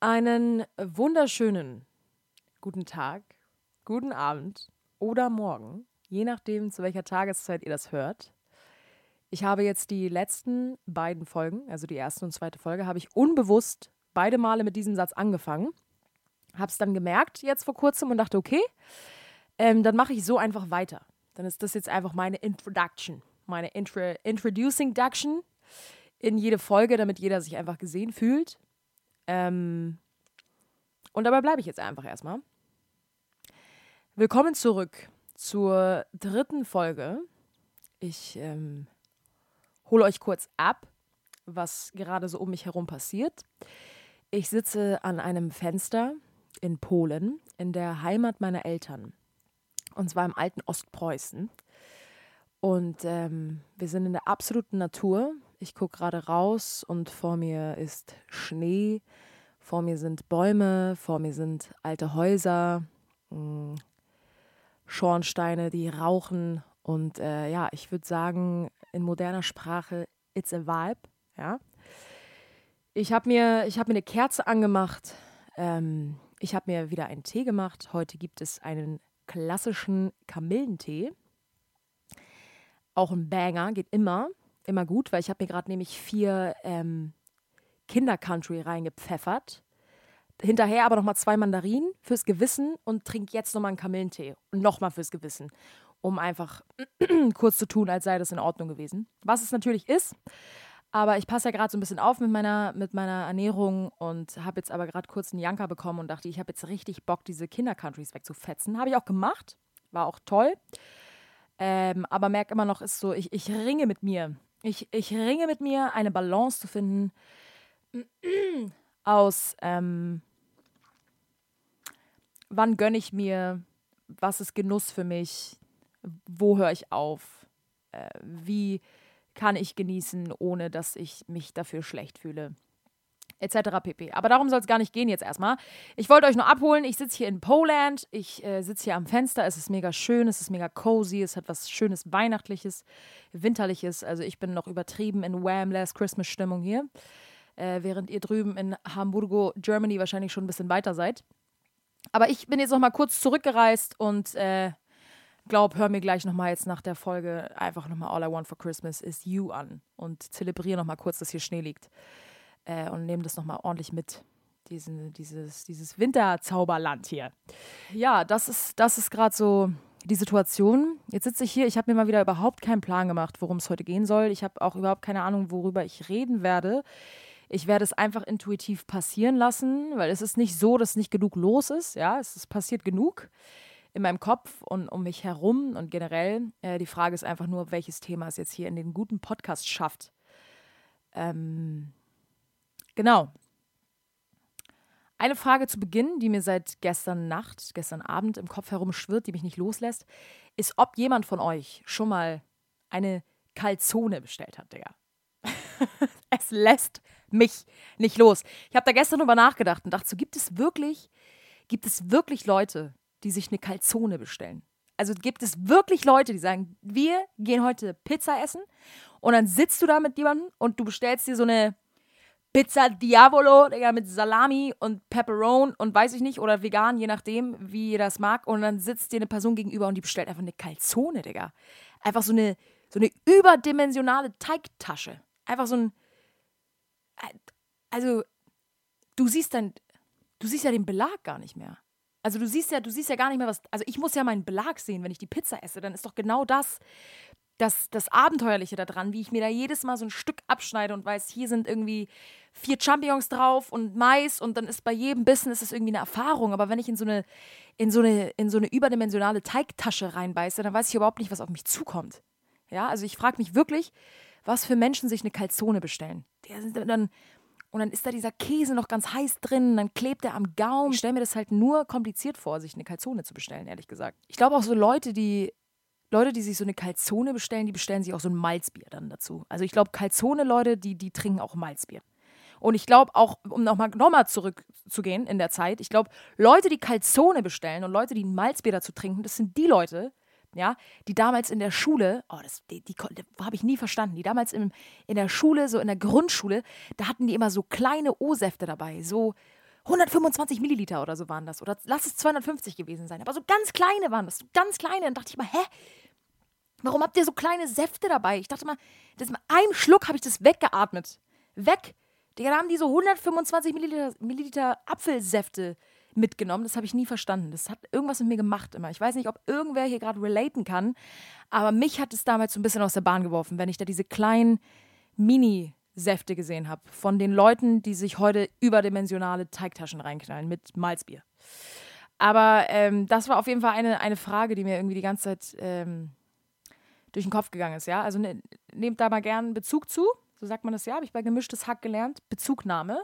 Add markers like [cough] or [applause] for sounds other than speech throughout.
Einen wunderschönen guten Tag, guten Abend oder Morgen, je nachdem, zu welcher Tageszeit ihr das hört. Ich habe jetzt die letzten beiden Folgen, also die erste und zweite Folge, habe ich unbewusst beide Male mit diesem Satz angefangen. Habe es dann gemerkt jetzt vor kurzem und dachte, okay, ähm, dann mache ich so einfach weiter. Dann ist das jetzt einfach meine Introduction, meine Intro Introducing Duction in jede Folge, damit jeder sich einfach gesehen fühlt. Ähm, und dabei bleibe ich jetzt einfach erstmal. Willkommen zurück zur dritten Folge. Ich ähm, hole euch kurz ab, was gerade so um mich herum passiert. Ich sitze an einem Fenster in Polen, in der Heimat meiner Eltern. Und zwar im alten Ostpreußen. Und ähm, wir sind in der absoluten Natur. Ich gucke gerade raus und vor mir ist Schnee, vor mir sind Bäume, vor mir sind alte Häuser, hm, Schornsteine, die rauchen. Und äh, ja, ich würde sagen, in moderner Sprache, it's a vibe. Ja. Ich habe mir, hab mir eine Kerze angemacht. Ähm, ich habe mir wieder einen Tee gemacht. Heute gibt es einen klassischen Kamillentee. Auch ein Banger, geht immer, immer gut, weil ich habe mir gerade nämlich vier ähm, Kinder-Country reingepfeffert. Hinterher aber nochmal zwei Mandarinen fürs Gewissen und trink jetzt nochmal einen Kamillentee. Und nochmal fürs Gewissen. Um einfach [clears throat] kurz zu tun, als sei das in Ordnung gewesen. Was es natürlich ist. Aber ich passe ja gerade so ein bisschen auf mit meiner, mit meiner Ernährung und habe jetzt aber gerade kurz einen Janker bekommen und dachte, ich habe jetzt richtig Bock, diese Kinder-Countries wegzufetzen. Habe ich auch gemacht. War auch toll. Ähm, aber merke immer noch, ist so, ich, ich ringe mit mir. Ich, ich ringe mit mir, eine Balance zu finden [clears throat] aus, ähm, wann gönne ich mir, was ist Genuss für mich, wo höre ich auf, äh, wie kann ich genießen, ohne dass ich mich dafür schlecht fühle etc. pp. Aber darum soll es gar nicht gehen jetzt erstmal. Ich wollte euch nur abholen. Ich sitze hier in Poland. Ich äh, sitze hier am Fenster. Es ist mega schön. Es ist mega cozy. Es hat was Schönes Weihnachtliches, Winterliches. Also ich bin noch übertrieben in Wham! Last Christmas Stimmung hier. Äh, während ihr drüben in Hamburgo, Germany wahrscheinlich schon ein bisschen weiter seid. Aber ich bin jetzt noch mal kurz zurückgereist und äh, glaub, hör mir gleich noch mal jetzt nach der Folge einfach noch mal All I Want for Christmas is You an und zelebriere noch mal kurz, dass hier Schnee liegt äh, und nehme das nochmal ordentlich mit. Diesen, dieses, dieses Winterzauberland hier. Ja, das ist, das ist gerade so die Situation. Jetzt sitze ich hier, ich habe mir mal wieder überhaupt keinen Plan gemacht, worum es heute gehen soll. Ich habe auch überhaupt keine Ahnung, worüber ich reden werde. Ich werde es einfach intuitiv passieren lassen, weil es ist nicht so, dass nicht genug los ist. Ja, es ist passiert genug in meinem Kopf und um mich herum und generell. Äh, die Frage ist einfach nur, welches Thema es jetzt hier in den guten Podcast schafft. Ähm, Genau. Eine Frage zu Beginn, die mir seit gestern Nacht, gestern Abend im Kopf herumschwirrt, die mich nicht loslässt, ist, ob jemand von euch schon mal eine Kalzone bestellt hat, Digga. [laughs] es lässt mich nicht los. Ich habe da gestern drüber nachgedacht und dachte so, gibt es wirklich, gibt es wirklich Leute, die sich eine Kalzone bestellen? Also gibt es wirklich Leute, die sagen, wir gehen heute Pizza essen und dann sitzt du da mit jemandem und du bestellst dir so eine Pizza Diavolo, Digga, mit Salami und Pepperoni und weiß ich nicht, oder vegan, je nachdem, wie ihr das mag. Und dann sitzt dir eine Person gegenüber und die bestellt einfach eine Calzone, Digga. Einfach so eine, so eine überdimensionale Teigtasche. Einfach so ein. Also, du siehst dann. Du siehst ja den Belag gar nicht mehr. Also du siehst ja, du siehst ja gar nicht mehr was. Also ich muss ja meinen Belag sehen, wenn ich die Pizza esse. Dann ist doch genau das das, das Abenteuerliche daran, wie ich mir da jedes Mal so ein Stück abschneide und weiß, hier sind irgendwie vier Champignons drauf und Mais und dann ist bei jedem Bissen ist es irgendwie eine Erfahrung. Aber wenn ich in so eine, in so eine, in so eine überdimensionale Teigtasche reinbeiße, dann weiß ich überhaupt nicht, was auf mich zukommt. Ja, also ich frage mich wirklich, was für Menschen sich eine Calzone bestellen. Dann, und dann ist da dieser Käse noch ganz heiß drin, dann klebt er am Gaumen. Ich stelle mir das halt nur kompliziert vor, sich eine Calzone zu bestellen, ehrlich gesagt. Ich glaube auch so Leute, die Leute, die sich so eine Calzone bestellen, die bestellen sich auch so ein Malzbier dann dazu. Also ich glaube, Calzone-Leute, die, die trinken auch Malzbier. Und ich glaube auch, um nochmal noch mal zurückzugehen in der Zeit, ich glaube, Leute, die Calzone bestellen und Leute, die ein Malzbier dazu trinken, das sind die Leute, ja, die damals in der Schule, oh, das, die, die, die habe ich nie verstanden, die damals im, in der Schule, so in der Grundschule, da hatten die immer so kleine O-Säfte dabei, so 125 Milliliter oder so waren das. Oder lass es 250 gewesen sein. Aber so ganz kleine waren das. So ganz kleine. Dann dachte ich mal, hä? Warum habt ihr so kleine Säfte dabei? Ich dachte mal, das mit einem Schluck habe ich das weggeatmet. Weg. Digga, da haben die so 125 Milliliter, Milliliter Apfelsäfte mitgenommen. Das habe ich nie verstanden. Das hat irgendwas mit mir gemacht immer. Ich weiß nicht, ob irgendwer hier gerade relaten kann, aber mich hat es damals so ein bisschen aus der Bahn geworfen, wenn ich da diese kleinen Mini-Säfte gesehen habe von den Leuten, die sich heute überdimensionale Teigtaschen reinknallen mit Malzbier. Aber ähm, das war auf jeden Fall eine, eine Frage, die mir irgendwie die ganze Zeit ähm, durch den Kopf gegangen ist. Ja? Also ne, nehmt da mal gern Bezug zu. So sagt man das ja, habe ich bei gemischtes Hack gelernt. Bezugnahme.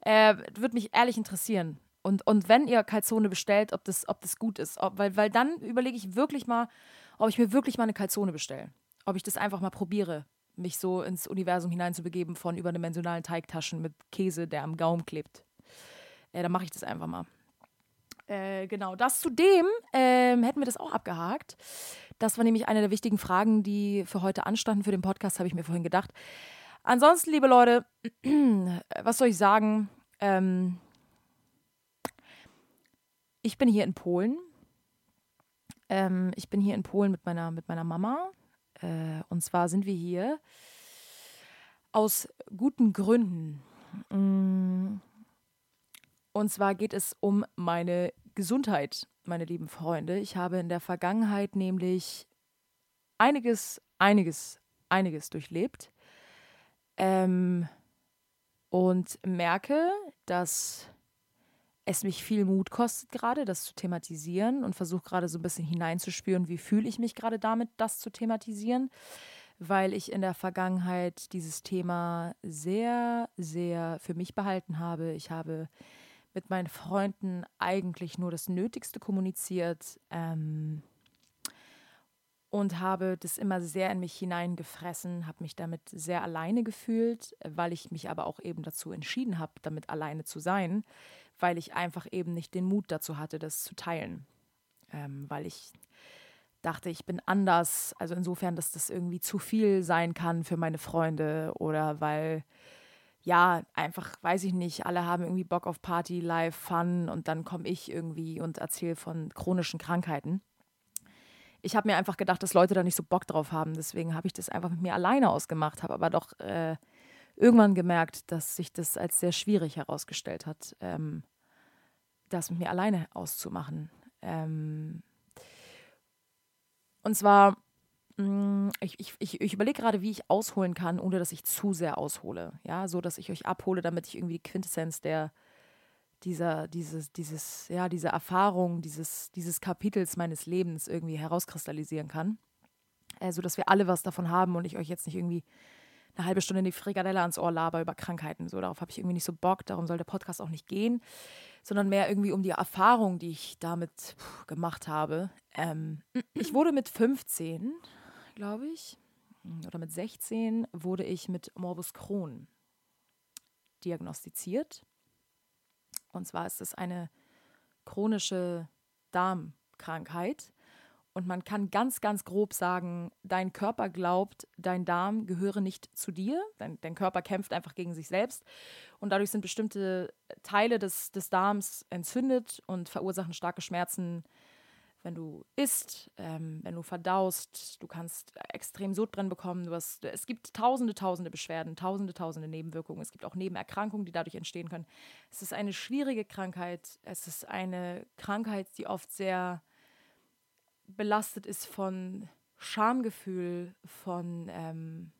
Äh, Würde mich ehrlich interessieren. Und, und wenn ihr Calzone bestellt, ob das, ob das gut ist. Ob, weil, weil dann überlege ich wirklich mal, ob ich mir wirklich mal eine Calzone bestelle. Ob ich das einfach mal probiere, mich so ins Universum hineinzubegeben von überdimensionalen Teigtaschen mit Käse, der am Gaumen klebt. Äh, dann mache ich das einfach mal. Äh, genau, das zudem ähm, hätten wir das auch abgehakt. Das war nämlich eine der wichtigen Fragen, die für heute anstanden. Für den Podcast habe ich mir vorhin gedacht. Ansonsten, liebe Leute, [clears throat] was soll ich sagen? Ähm, ich bin hier in Polen. Ähm, ich bin hier in Polen mit meiner, mit meiner Mama. Äh, und zwar sind wir hier aus guten Gründen. Mm. Und zwar geht es um meine Gesundheit, meine lieben Freunde. Ich habe in der Vergangenheit nämlich einiges, einiges, einiges durchlebt. Ähm, und merke, dass es mich viel Mut kostet gerade, das zu thematisieren und versuche gerade so ein bisschen hineinzuspüren, wie fühle ich mich gerade damit, das zu thematisieren, weil ich in der Vergangenheit dieses Thema sehr, sehr für mich behalten habe. Ich habe mit meinen Freunden eigentlich nur das Nötigste kommuniziert ähm, und habe das immer sehr in mich hineingefressen, habe mich damit sehr alleine gefühlt, weil ich mich aber auch eben dazu entschieden habe, damit alleine zu sein weil ich einfach eben nicht den Mut dazu hatte, das zu teilen. Ähm, weil ich dachte, ich bin anders. Also insofern, dass das irgendwie zu viel sein kann für meine Freunde oder weil, ja, einfach, weiß ich nicht, alle haben irgendwie Bock auf Party, Live, Fun und dann komme ich irgendwie und erzähle von chronischen Krankheiten. Ich habe mir einfach gedacht, dass Leute da nicht so Bock drauf haben. Deswegen habe ich das einfach mit mir alleine ausgemacht, habe aber doch äh, irgendwann gemerkt, dass sich das als sehr schwierig herausgestellt hat, ähm, das mit mir alleine auszumachen. Ähm, und zwar, mh, mm, ich, ich, ich, überlege gerade, wie ich ausholen kann, ohne dass ich zu sehr aushole. Ja, so dass ich euch abhole, damit ich irgendwie die Quintessenz der dieser, dieses, dieses, ja, diese Erfahrung, dieses, dieses Kapitels meines Lebens irgendwie herauskristallisieren kann. Äh, so dass wir alle was davon haben und ich euch jetzt nicht irgendwie eine halbe Stunde die Frikadelle ans Ohr laber über Krankheiten. So, darauf habe ich irgendwie nicht so Bock, darum soll der Podcast auch nicht gehen, sondern mehr irgendwie um die Erfahrung, die ich damit gemacht habe. Ähm, ich wurde mit 15, glaube ich, oder mit 16 wurde ich mit Morbus Crohn diagnostiziert. Und zwar ist es eine chronische Darmkrankheit, und man kann ganz, ganz grob sagen, dein Körper glaubt, dein Darm gehöre nicht zu dir. Dein, dein Körper kämpft einfach gegen sich selbst. Und dadurch sind bestimmte Teile des, des Darms entzündet und verursachen starke Schmerzen, wenn du isst, ähm, wenn du verdaust. Du kannst extrem Sodbrennen bekommen. Du hast, es gibt tausende, tausende Beschwerden, tausende, tausende Nebenwirkungen. Es gibt auch Nebenerkrankungen, die dadurch entstehen können. Es ist eine schwierige Krankheit. Es ist eine Krankheit, die oft sehr belastet ist von Schamgefühl, von, ähm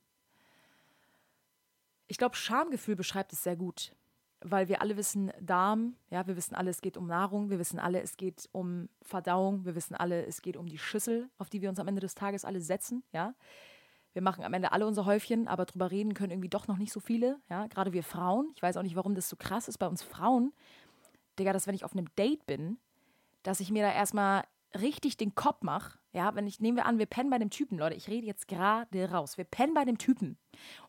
ich glaube, Schamgefühl beschreibt es sehr gut, weil wir alle wissen, Darm, ja, wir wissen alle, es geht um Nahrung, wir wissen alle, es geht um Verdauung, wir wissen alle, es geht um die Schüssel, auf die wir uns am Ende des Tages alle setzen, ja. Wir machen am Ende alle unser Häufchen, aber drüber reden können irgendwie doch noch nicht so viele, ja. Gerade wir Frauen, ich weiß auch nicht, warum das so krass ist bei uns Frauen, Digga, dass wenn ich auf einem Date bin, dass ich mir da erstmal richtig den Kopf mache, ja, wenn ich, nehmen wir an, wir pennen bei dem Typen, Leute, ich rede jetzt gerade raus, wir pennen bei dem Typen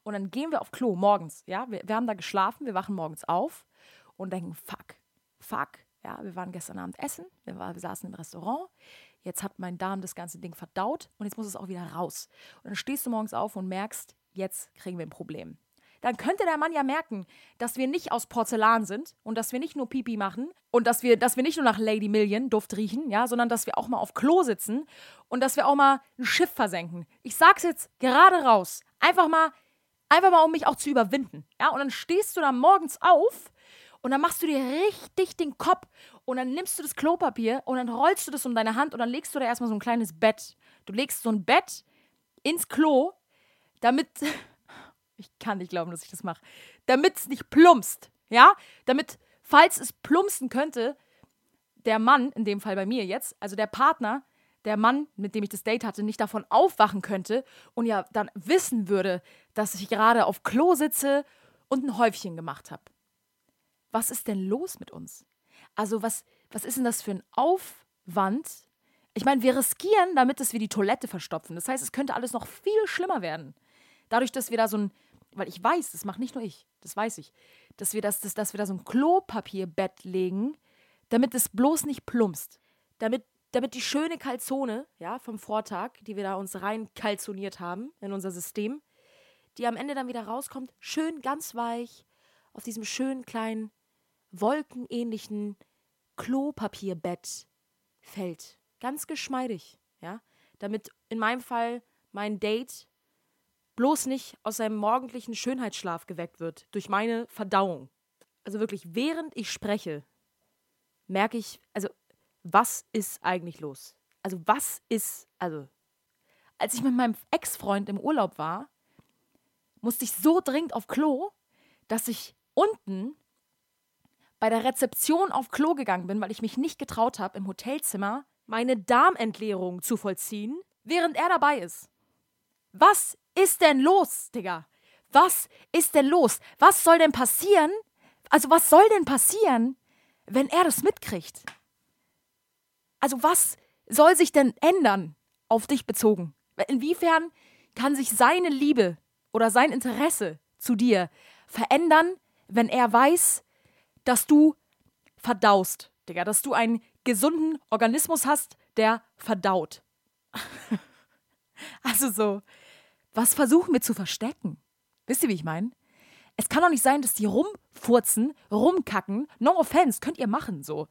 und dann gehen wir auf Klo morgens, ja, wir, wir haben da geschlafen, wir wachen morgens auf und denken, fuck, fuck, ja, wir waren gestern Abend essen, wir, war, wir saßen im Restaurant, jetzt hat mein Darm das ganze Ding verdaut und jetzt muss es auch wieder raus. Und dann stehst du morgens auf und merkst, jetzt kriegen wir ein Problem. Dann könnte der Mann ja merken, dass wir nicht aus Porzellan sind und dass wir nicht nur Pipi machen und dass wir, dass wir nicht nur nach Lady Million Duft riechen, ja, sondern dass wir auch mal auf Klo sitzen und dass wir auch mal ein Schiff versenken. Ich sag's jetzt gerade raus. Einfach mal, einfach mal, um mich auch zu überwinden. Ja, und dann stehst du da morgens auf und dann machst du dir richtig den Kopf und dann nimmst du das Klopapier und dann rollst du das um deine Hand und dann legst du da erstmal so ein kleines Bett. Du legst so ein Bett ins Klo, damit. [laughs] Ich kann nicht glauben, dass ich das mache. Damit es nicht plumpst. Ja? Damit, falls es plumpsen könnte, der Mann, in dem Fall bei mir jetzt, also der Partner, der Mann, mit dem ich das Date hatte, nicht davon aufwachen könnte und ja dann wissen würde, dass ich gerade auf Klo sitze und ein Häufchen gemacht habe. Was ist denn los mit uns? Also, was, was ist denn das für ein Aufwand, ich meine, wir riskieren damit, dass wir die Toilette verstopfen. Das heißt, es könnte alles noch viel schlimmer werden. Dadurch, dass wir da so ein, weil ich weiß, das macht nicht nur ich, das weiß ich, dass wir, das, dass, dass wir da so ein Klopapierbett legen, damit es bloß nicht plumpst. Damit, damit die schöne Kalzone, ja, vom Vortag, die wir da uns rein kalzoniert haben in unser System, die am Ende dann wieder rauskommt, schön ganz weich, auf diesem schönen kleinen, wolkenähnlichen Klopapierbett fällt ganz geschmeidig, ja, damit in meinem Fall mein Date bloß nicht aus seinem morgendlichen Schönheitsschlaf geweckt wird durch meine Verdauung. Also wirklich, während ich spreche, merke ich, also was ist eigentlich los? Also was ist, also als ich mit meinem Ex-Freund im Urlaub war, musste ich so dringend auf Klo, dass ich unten bei der Rezeption auf Klo gegangen bin, weil ich mich nicht getraut habe, im Hotelzimmer meine Darmentleerung zu vollziehen, während er dabei ist. Was ist denn los, Digga? Was ist denn los? Was soll denn passieren? Also, was soll denn passieren, wenn er das mitkriegt? Also, was soll sich denn ändern auf dich bezogen? Inwiefern kann sich seine Liebe oder sein Interesse zu dir verändern, wenn er weiß, dass du verdaust, Digga, dass du ein gesunden Organismus hast, der verdaut. [laughs] also so, was versuchen wir zu verstecken? Wisst ihr, wie ich meine? Es kann doch nicht sein, dass die rumfurzen, rumkacken. No offense, könnt ihr machen so.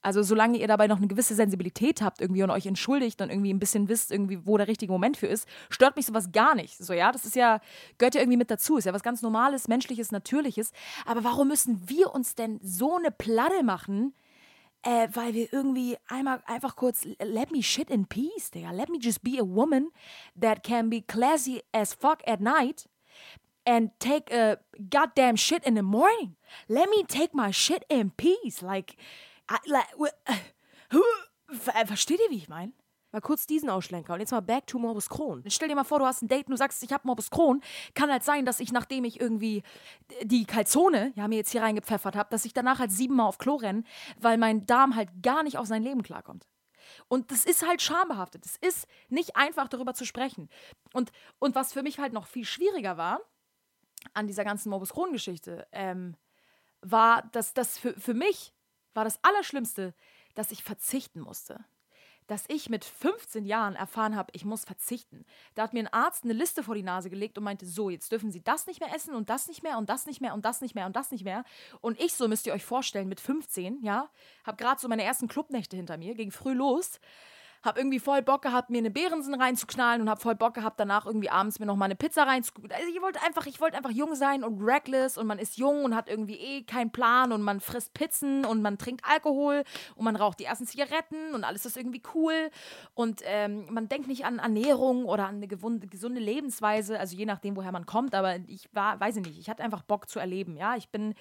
Also solange ihr dabei noch eine gewisse Sensibilität habt irgendwie und euch entschuldigt und irgendwie ein bisschen wisst, irgendwie, wo der richtige Moment für ist, stört mich sowas gar nicht. So, ja, das ist ja, gehört ja irgendwie mit dazu. Ist ja was ganz Normales, Menschliches, Natürliches. Aber warum müssen wir uns denn so eine Platte machen, äh, weil wir irgendwie einmal einfach kurz, let me shit in peace, Digga. Let me just be a woman that can be classy as fuck at night and take a goddamn shit in the morning. Let me take my shit in peace. Like, I, like uh, [sighs] versteht ihr, wie ich meine? Mal kurz diesen Ausschlenker und jetzt mal back to Morbus Crohn. Stell dir mal vor, du hast ein Date und du sagst, ich habe Morbus Crohn. Kann halt sein, dass ich, nachdem ich irgendwie die Calzone, ja, mir jetzt hier reingepfeffert habe, dass ich danach halt siebenmal auf Klo renne, weil mein Darm halt gar nicht auf sein Leben klarkommt. Und das ist halt schambehaftet. Es ist nicht einfach, darüber zu sprechen. Und, und was für mich halt noch viel schwieriger war an dieser ganzen Morbus Crohn-Geschichte, ähm, war, dass das für, für mich war das Allerschlimmste, dass ich verzichten musste dass ich mit 15 Jahren erfahren habe, ich muss verzichten. Da hat mir ein Arzt eine Liste vor die Nase gelegt und meinte, so, jetzt dürfen Sie das nicht mehr essen und das nicht mehr und das nicht mehr und das nicht mehr und das nicht mehr. Und ich, so müsst ihr euch vorstellen, mit 15, ja, habe gerade so meine ersten Clubnächte hinter mir, ging früh los hab irgendwie voll Bock gehabt, mir eine Behrensen reinzuknallen und hab voll Bock gehabt, danach irgendwie abends mir noch mal eine Pizza reinzuknallen. Also ich wollte einfach, ich wollte einfach jung sein und reckless und man ist jung und hat irgendwie eh keinen Plan und man frisst Pizzen und man trinkt Alkohol und man raucht die ersten Zigaretten und alles ist irgendwie cool und ähm, man denkt nicht an Ernährung oder an eine gesunde Lebensweise, also je nachdem, woher man kommt, aber ich war, weiß ich nicht, ich hatte einfach Bock zu erleben, ja, ich bin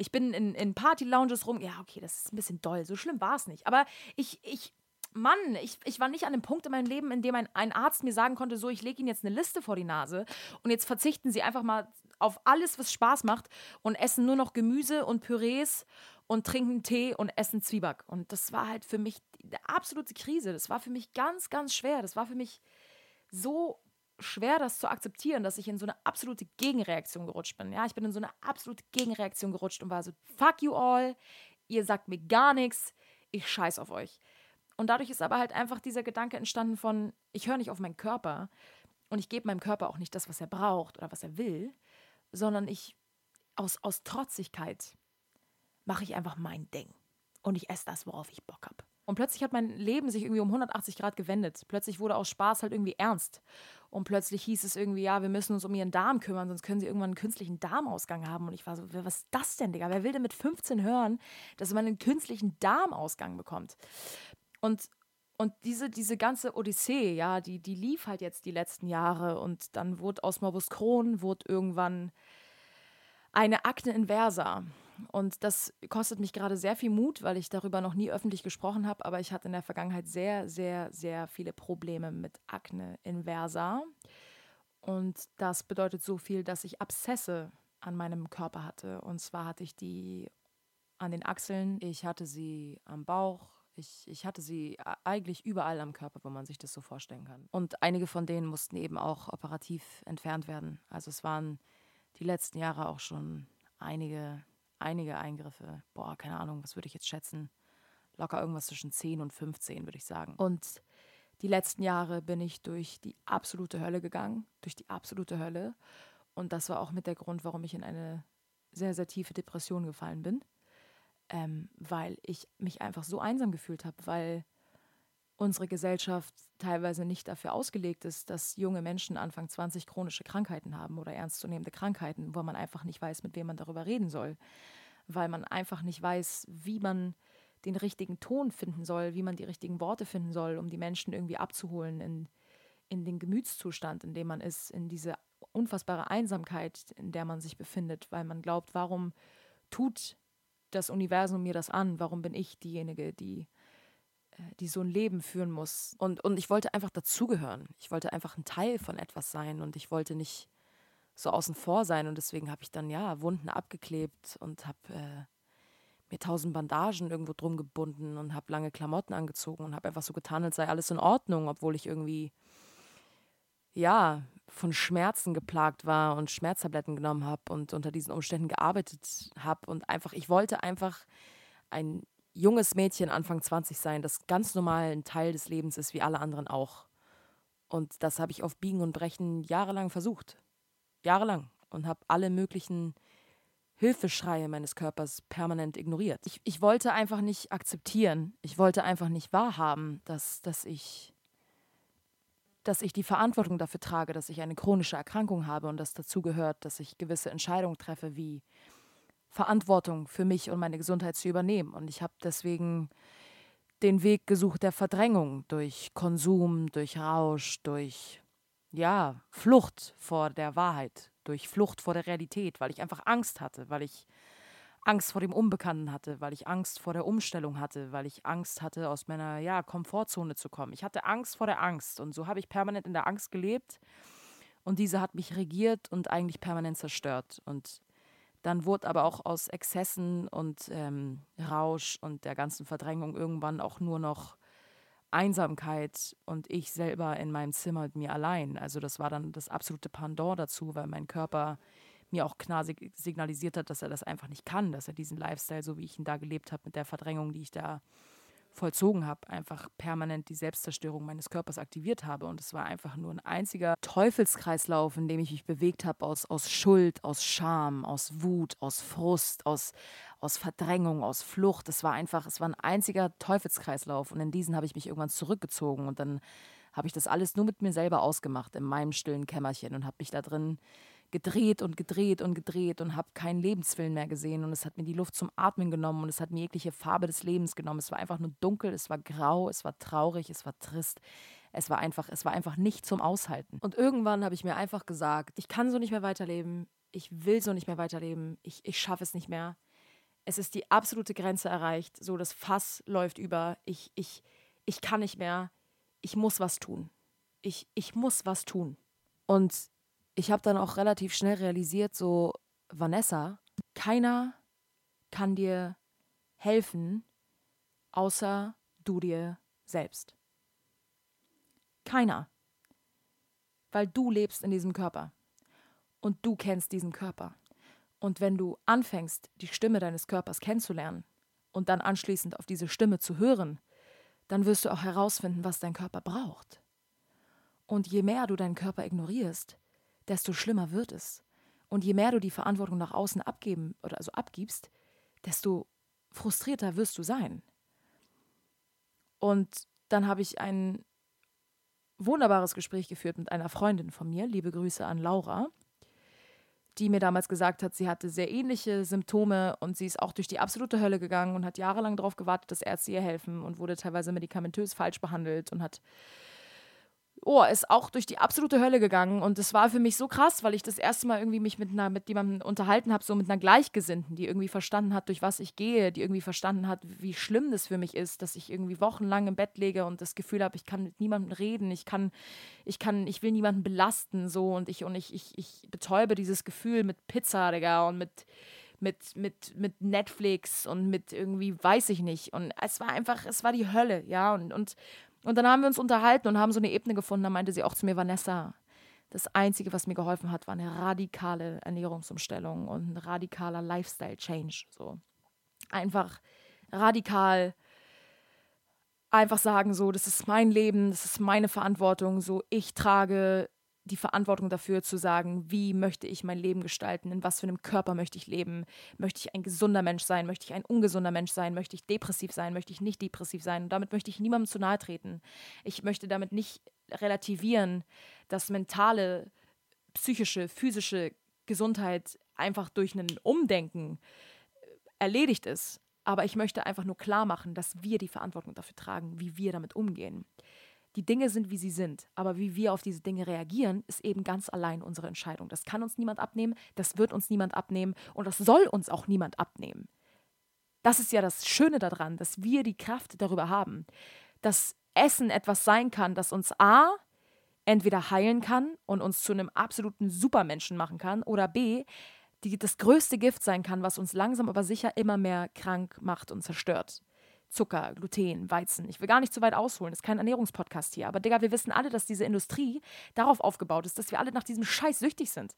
ich bin in, in Party-Lounges rum. Ja, okay, das ist ein bisschen doll. So schlimm war es nicht. Aber ich, ich Mann, ich, ich war nicht an dem Punkt in meinem Leben, in dem ein, ein Arzt mir sagen konnte, so, ich lege Ihnen jetzt eine Liste vor die Nase und jetzt verzichten Sie einfach mal auf alles, was Spaß macht und essen nur noch Gemüse und Pürees und trinken Tee und essen Zwieback. Und das war halt für mich eine absolute Krise. Das war für mich ganz, ganz schwer. Das war für mich so schwer, das zu akzeptieren, dass ich in so eine absolute Gegenreaktion gerutscht bin. Ja, ich bin in so eine absolute Gegenreaktion gerutscht und war so, fuck you all, ihr sagt mir gar nichts, ich scheiß auf euch. Und dadurch ist aber halt einfach dieser Gedanke entstanden von, ich höre nicht auf meinen Körper und ich gebe meinem Körper auch nicht das, was er braucht oder was er will. sondern ich aus, aus Trotzigkeit mache ich einfach mein Ding. Und ich esse das, worauf ich Bock habe. Und plötzlich hat mein Leben sich irgendwie um 180 Grad gewendet. Plötzlich wurde aus Spaß halt irgendwie ernst. Und plötzlich hieß es irgendwie, ja, wir müssen uns um ihren Darm kümmern, sonst können sie irgendwann einen künstlichen Darmausgang haben. Und ich war so, was ist das denn, Digga? Wer will denn mit 15 hören, dass man einen künstlichen Darmausgang bekommt? Und, und diese, diese ganze Odyssee, ja, die, die lief halt jetzt die letzten Jahre. Und dann wurde aus Morbus Crohn wurde irgendwann eine Akne inversa. Und das kostet mich gerade sehr viel Mut, weil ich darüber noch nie öffentlich gesprochen habe. Aber ich hatte in der Vergangenheit sehr, sehr, sehr viele Probleme mit Akne inversa. Und das bedeutet so viel, dass ich Abszesse an meinem Körper hatte. Und zwar hatte ich die an den Achseln, ich hatte sie am Bauch, ich, ich hatte sie eigentlich überall am Körper, wo man sich das so vorstellen kann. Und einige von denen mussten eben auch operativ entfernt werden. Also es waren die letzten Jahre auch schon einige einige Eingriffe. Boah, keine Ahnung, was würde ich jetzt schätzen? Locker irgendwas zwischen 10 und 15, würde ich sagen. Und die letzten Jahre bin ich durch die absolute Hölle gegangen, durch die absolute Hölle. Und das war auch mit der Grund, warum ich in eine sehr, sehr tiefe Depression gefallen bin. Ähm, weil ich mich einfach so einsam gefühlt habe, weil unsere Gesellschaft teilweise nicht dafür ausgelegt ist, dass junge Menschen Anfang 20 chronische Krankheiten haben oder ernstzunehmende Krankheiten, wo man einfach nicht weiß, mit wem man darüber reden soll, weil man einfach nicht weiß, wie man den richtigen Ton finden soll, wie man die richtigen Worte finden soll, um die Menschen irgendwie abzuholen in, in den Gemütszustand, in dem man ist, in diese unfassbare Einsamkeit, in der man sich befindet, weil man glaubt, warum tut das Universum mir das an? Warum bin ich diejenige, die die so ein Leben führen muss. Und, und ich wollte einfach dazugehören. Ich wollte einfach ein Teil von etwas sein und ich wollte nicht so außen vor sein. Und deswegen habe ich dann ja Wunden abgeklebt und habe äh, mir tausend Bandagen irgendwo drum gebunden und habe lange Klamotten angezogen und habe einfach so getan, als sei alles in Ordnung, obwohl ich irgendwie ja von Schmerzen geplagt war und Schmerztabletten genommen habe und unter diesen Umständen gearbeitet habe und einfach ich wollte einfach ein junges Mädchen Anfang 20 sein, das ganz normal ein Teil des Lebens ist, wie alle anderen auch. Und das habe ich auf Biegen und Brechen jahrelang versucht. Jahrelang. Und habe alle möglichen Hilfeschreie meines Körpers permanent ignoriert. Ich, ich wollte einfach nicht akzeptieren, ich wollte einfach nicht wahrhaben, dass, dass, ich, dass ich die Verantwortung dafür trage, dass ich eine chronische Erkrankung habe und dass dazu gehört, dass ich gewisse Entscheidungen treffe, wie Verantwortung für mich und meine Gesundheit zu übernehmen. Und ich habe deswegen den Weg gesucht der Verdrängung durch Konsum, durch Rausch, durch ja, Flucht vor der Wahrheit, durch Flucht vor der Realität, weil ich einfach Angst hatte, weil ich Angst vor dem Unbekannten hatte, weil ich Angst vor der Umstellung hatte, weil ich Angst hatte, aus meiner ja, Komfortzone zu kommen. Ich hatte Angst vor der Angst und so habe ich permanent in der Angst gelebt und diese hat mich regiert und eigentlich permanent zerstört. Und dann wurde aber auch aus Exzessen und ähm, Rausch und der ganzen Verdrängung irgendwann auch nur noch Einsamkeit und ich selber in meinem Zimmer mit mir allein. Also das war dann das absolute Pendant dazu, weil mein Körper mir auch klar signalisiert hat, dass er das einfach nicht kann, dass er diesen Lifestyle, so wie ich ihn da gelebt habe, mit der Verdrängung, die ich da vollzogen habe, einfach permanent die Selbstzerstörung meines Körpers aktiviert habe. Und es war einfach nur ein einziger Teufelskreislauf, in dem ich mich bewegt habe aus, aus Schuld, aus Scham, aus Wut, aus Frust, aus, aus Verdrängung, aus Flucht. Es war einfach, es war ein einziger Teufelskreislauf. Und in diesen habe ich mich irgendwann zurückgezogen. Und dann habe ich das alles nur mit mir selber ausgemacht, in meinem stillen Kämmerchen und habe mich da drin gedreht und gedreht und gedreht und habe keinen Lebenswillen mehr gesehen und es hat mir die Luft zum Atmen genommen und es hat mir jegliche Farbe des Lebens genommen. Es war einfach nur dunkel, es war grau, es war traurig, es war trist. Es war einfach, es war einfach nicht zum Aushalten. Und irgendwann habe ich mir einfach gesagt, ich kann so nicht mehr weiterleben, ich will so nicht mehr weiterleben, ich, ich schaffe es nicht mehr. Es ist die absolute Grenze erreicht, so das Fass läuft über, ich, ich, ich kann nicht mehr, ich muss was tun. Ich, ich muss was tun. Und ich habe dann auch relativ schnell realisiert, so, Vanessa, keiner kann dir helfen, außer du dir selbst. Keiner. Weil du lebst in diesem Körper. Und du kennst diesen Körper. Und wenn du anfängst, die Stimme deines Körpers kennenzulernen und dann anschließend auf diese Stimme zu hören, dann wirst du auch herausfinden, was dein Körper braucht. Und je mehr du deinen Körper ignorierst, desto schlimmer wird es. Und je mehr du die Verantwortung nach außen abgeben oder also abgibst, desto frustrierter wirst du sein. Und dann habe ich ein wunderbares Gespräch geführt mit einer Freundin von mir. Liebe Grüße an Laura die mir damals gesagt hat, sie hatte sehr ähnliche Symptome und sie ist auch durch die absolute Hölle gegangen und hat jahrelang darauf gewartet, dass Ärzte ihr helfen und wurde teilweise medikamentös falsch behandelt und hat oh, ist auch durch die absolute Hölle gegangen. Und das war für mich so krass, weil ich das erste Mal irgendwie mich mit, einer, mit jemandem unterhalten habe, so mit einer Gleichgesinnten, die irgendwie verstanden hat, durch was ich gehe, die irgendwie verstanden hat, wie schlimm das für mich ist, dass ich irgendwie wochenlang im Bett lege und das Gefühl habe, ich kann mit niemandem reden, ich kann, ich kann, ich will niemanden belasten, so und ich, und ich, ich, ich betäube dieses Gefühl mit Pizza, Digga, und mit mit, mit, mit Netflix und mit irgendwie, weiß ich nicht. Und es war einfach, es war die Hölle, ja. Und, und und dann haben wir uns unterhalten und haben so eine Ebene gefunden. Da meinte sie auch zu mir, Vanessa, das Einzige, was mir geholfen hat, war eine radikale Ernährungsumstellung und ein radikaler Lifestyle-Change. So. Einfach radikal einfach sagen, so, das ist mein Leben, das ist meine Verantwortung, so, ich trage die Verantwortung dafür zu sagen, wie möchte ich mein Leben gestalten, in was für einem Körper möchte ich leben, möchte ich ein gesunder Mensch sein, möchte ich ein ungesunder Mensch sein, möchte ich depressiv sein, möchte ich nicht depressiv sein. Und damit möchte ich niemandem zu nahe treten. Ich möchte damit nicht relativieren, dass mentale, psychische, physische Gesundheit einfach durch ein Umdenken äh, erledigt ist. Aber ich möchte einfach nur klar machen, dass wir die Verantwortung dafür tragen, wie wir damit umgehen die Dinge sind, wie sie sind. Aber wie wir auf diese Dinge reagieren, ist eben ganz allein unsere Entscheidung. Das kann uns niemand abnehmen, das wird uns niemand abnehmen und das soll uns auch niemand abnehmen. Das ist ja das Schöne daran, dass wir die Kraft darüber haben, dass Essen etwas sein kann, das uns A entweder heilen kann und uns zu einem absoluten Supermenschen machen kann oder B die das größte Gift sein kann, was uns langsam aber sicher immer mehr krank macht und zerstört. Zucker, Gluten, Weizen. Ich will gar nicht zu weit ausholen, ist kein Ernährungspodcast hier. Aber Digga, wir wissen alle, dass diese Industrie darauf aufgebaut ist, dass wir alle nach diesem Scheiß süchtig sind.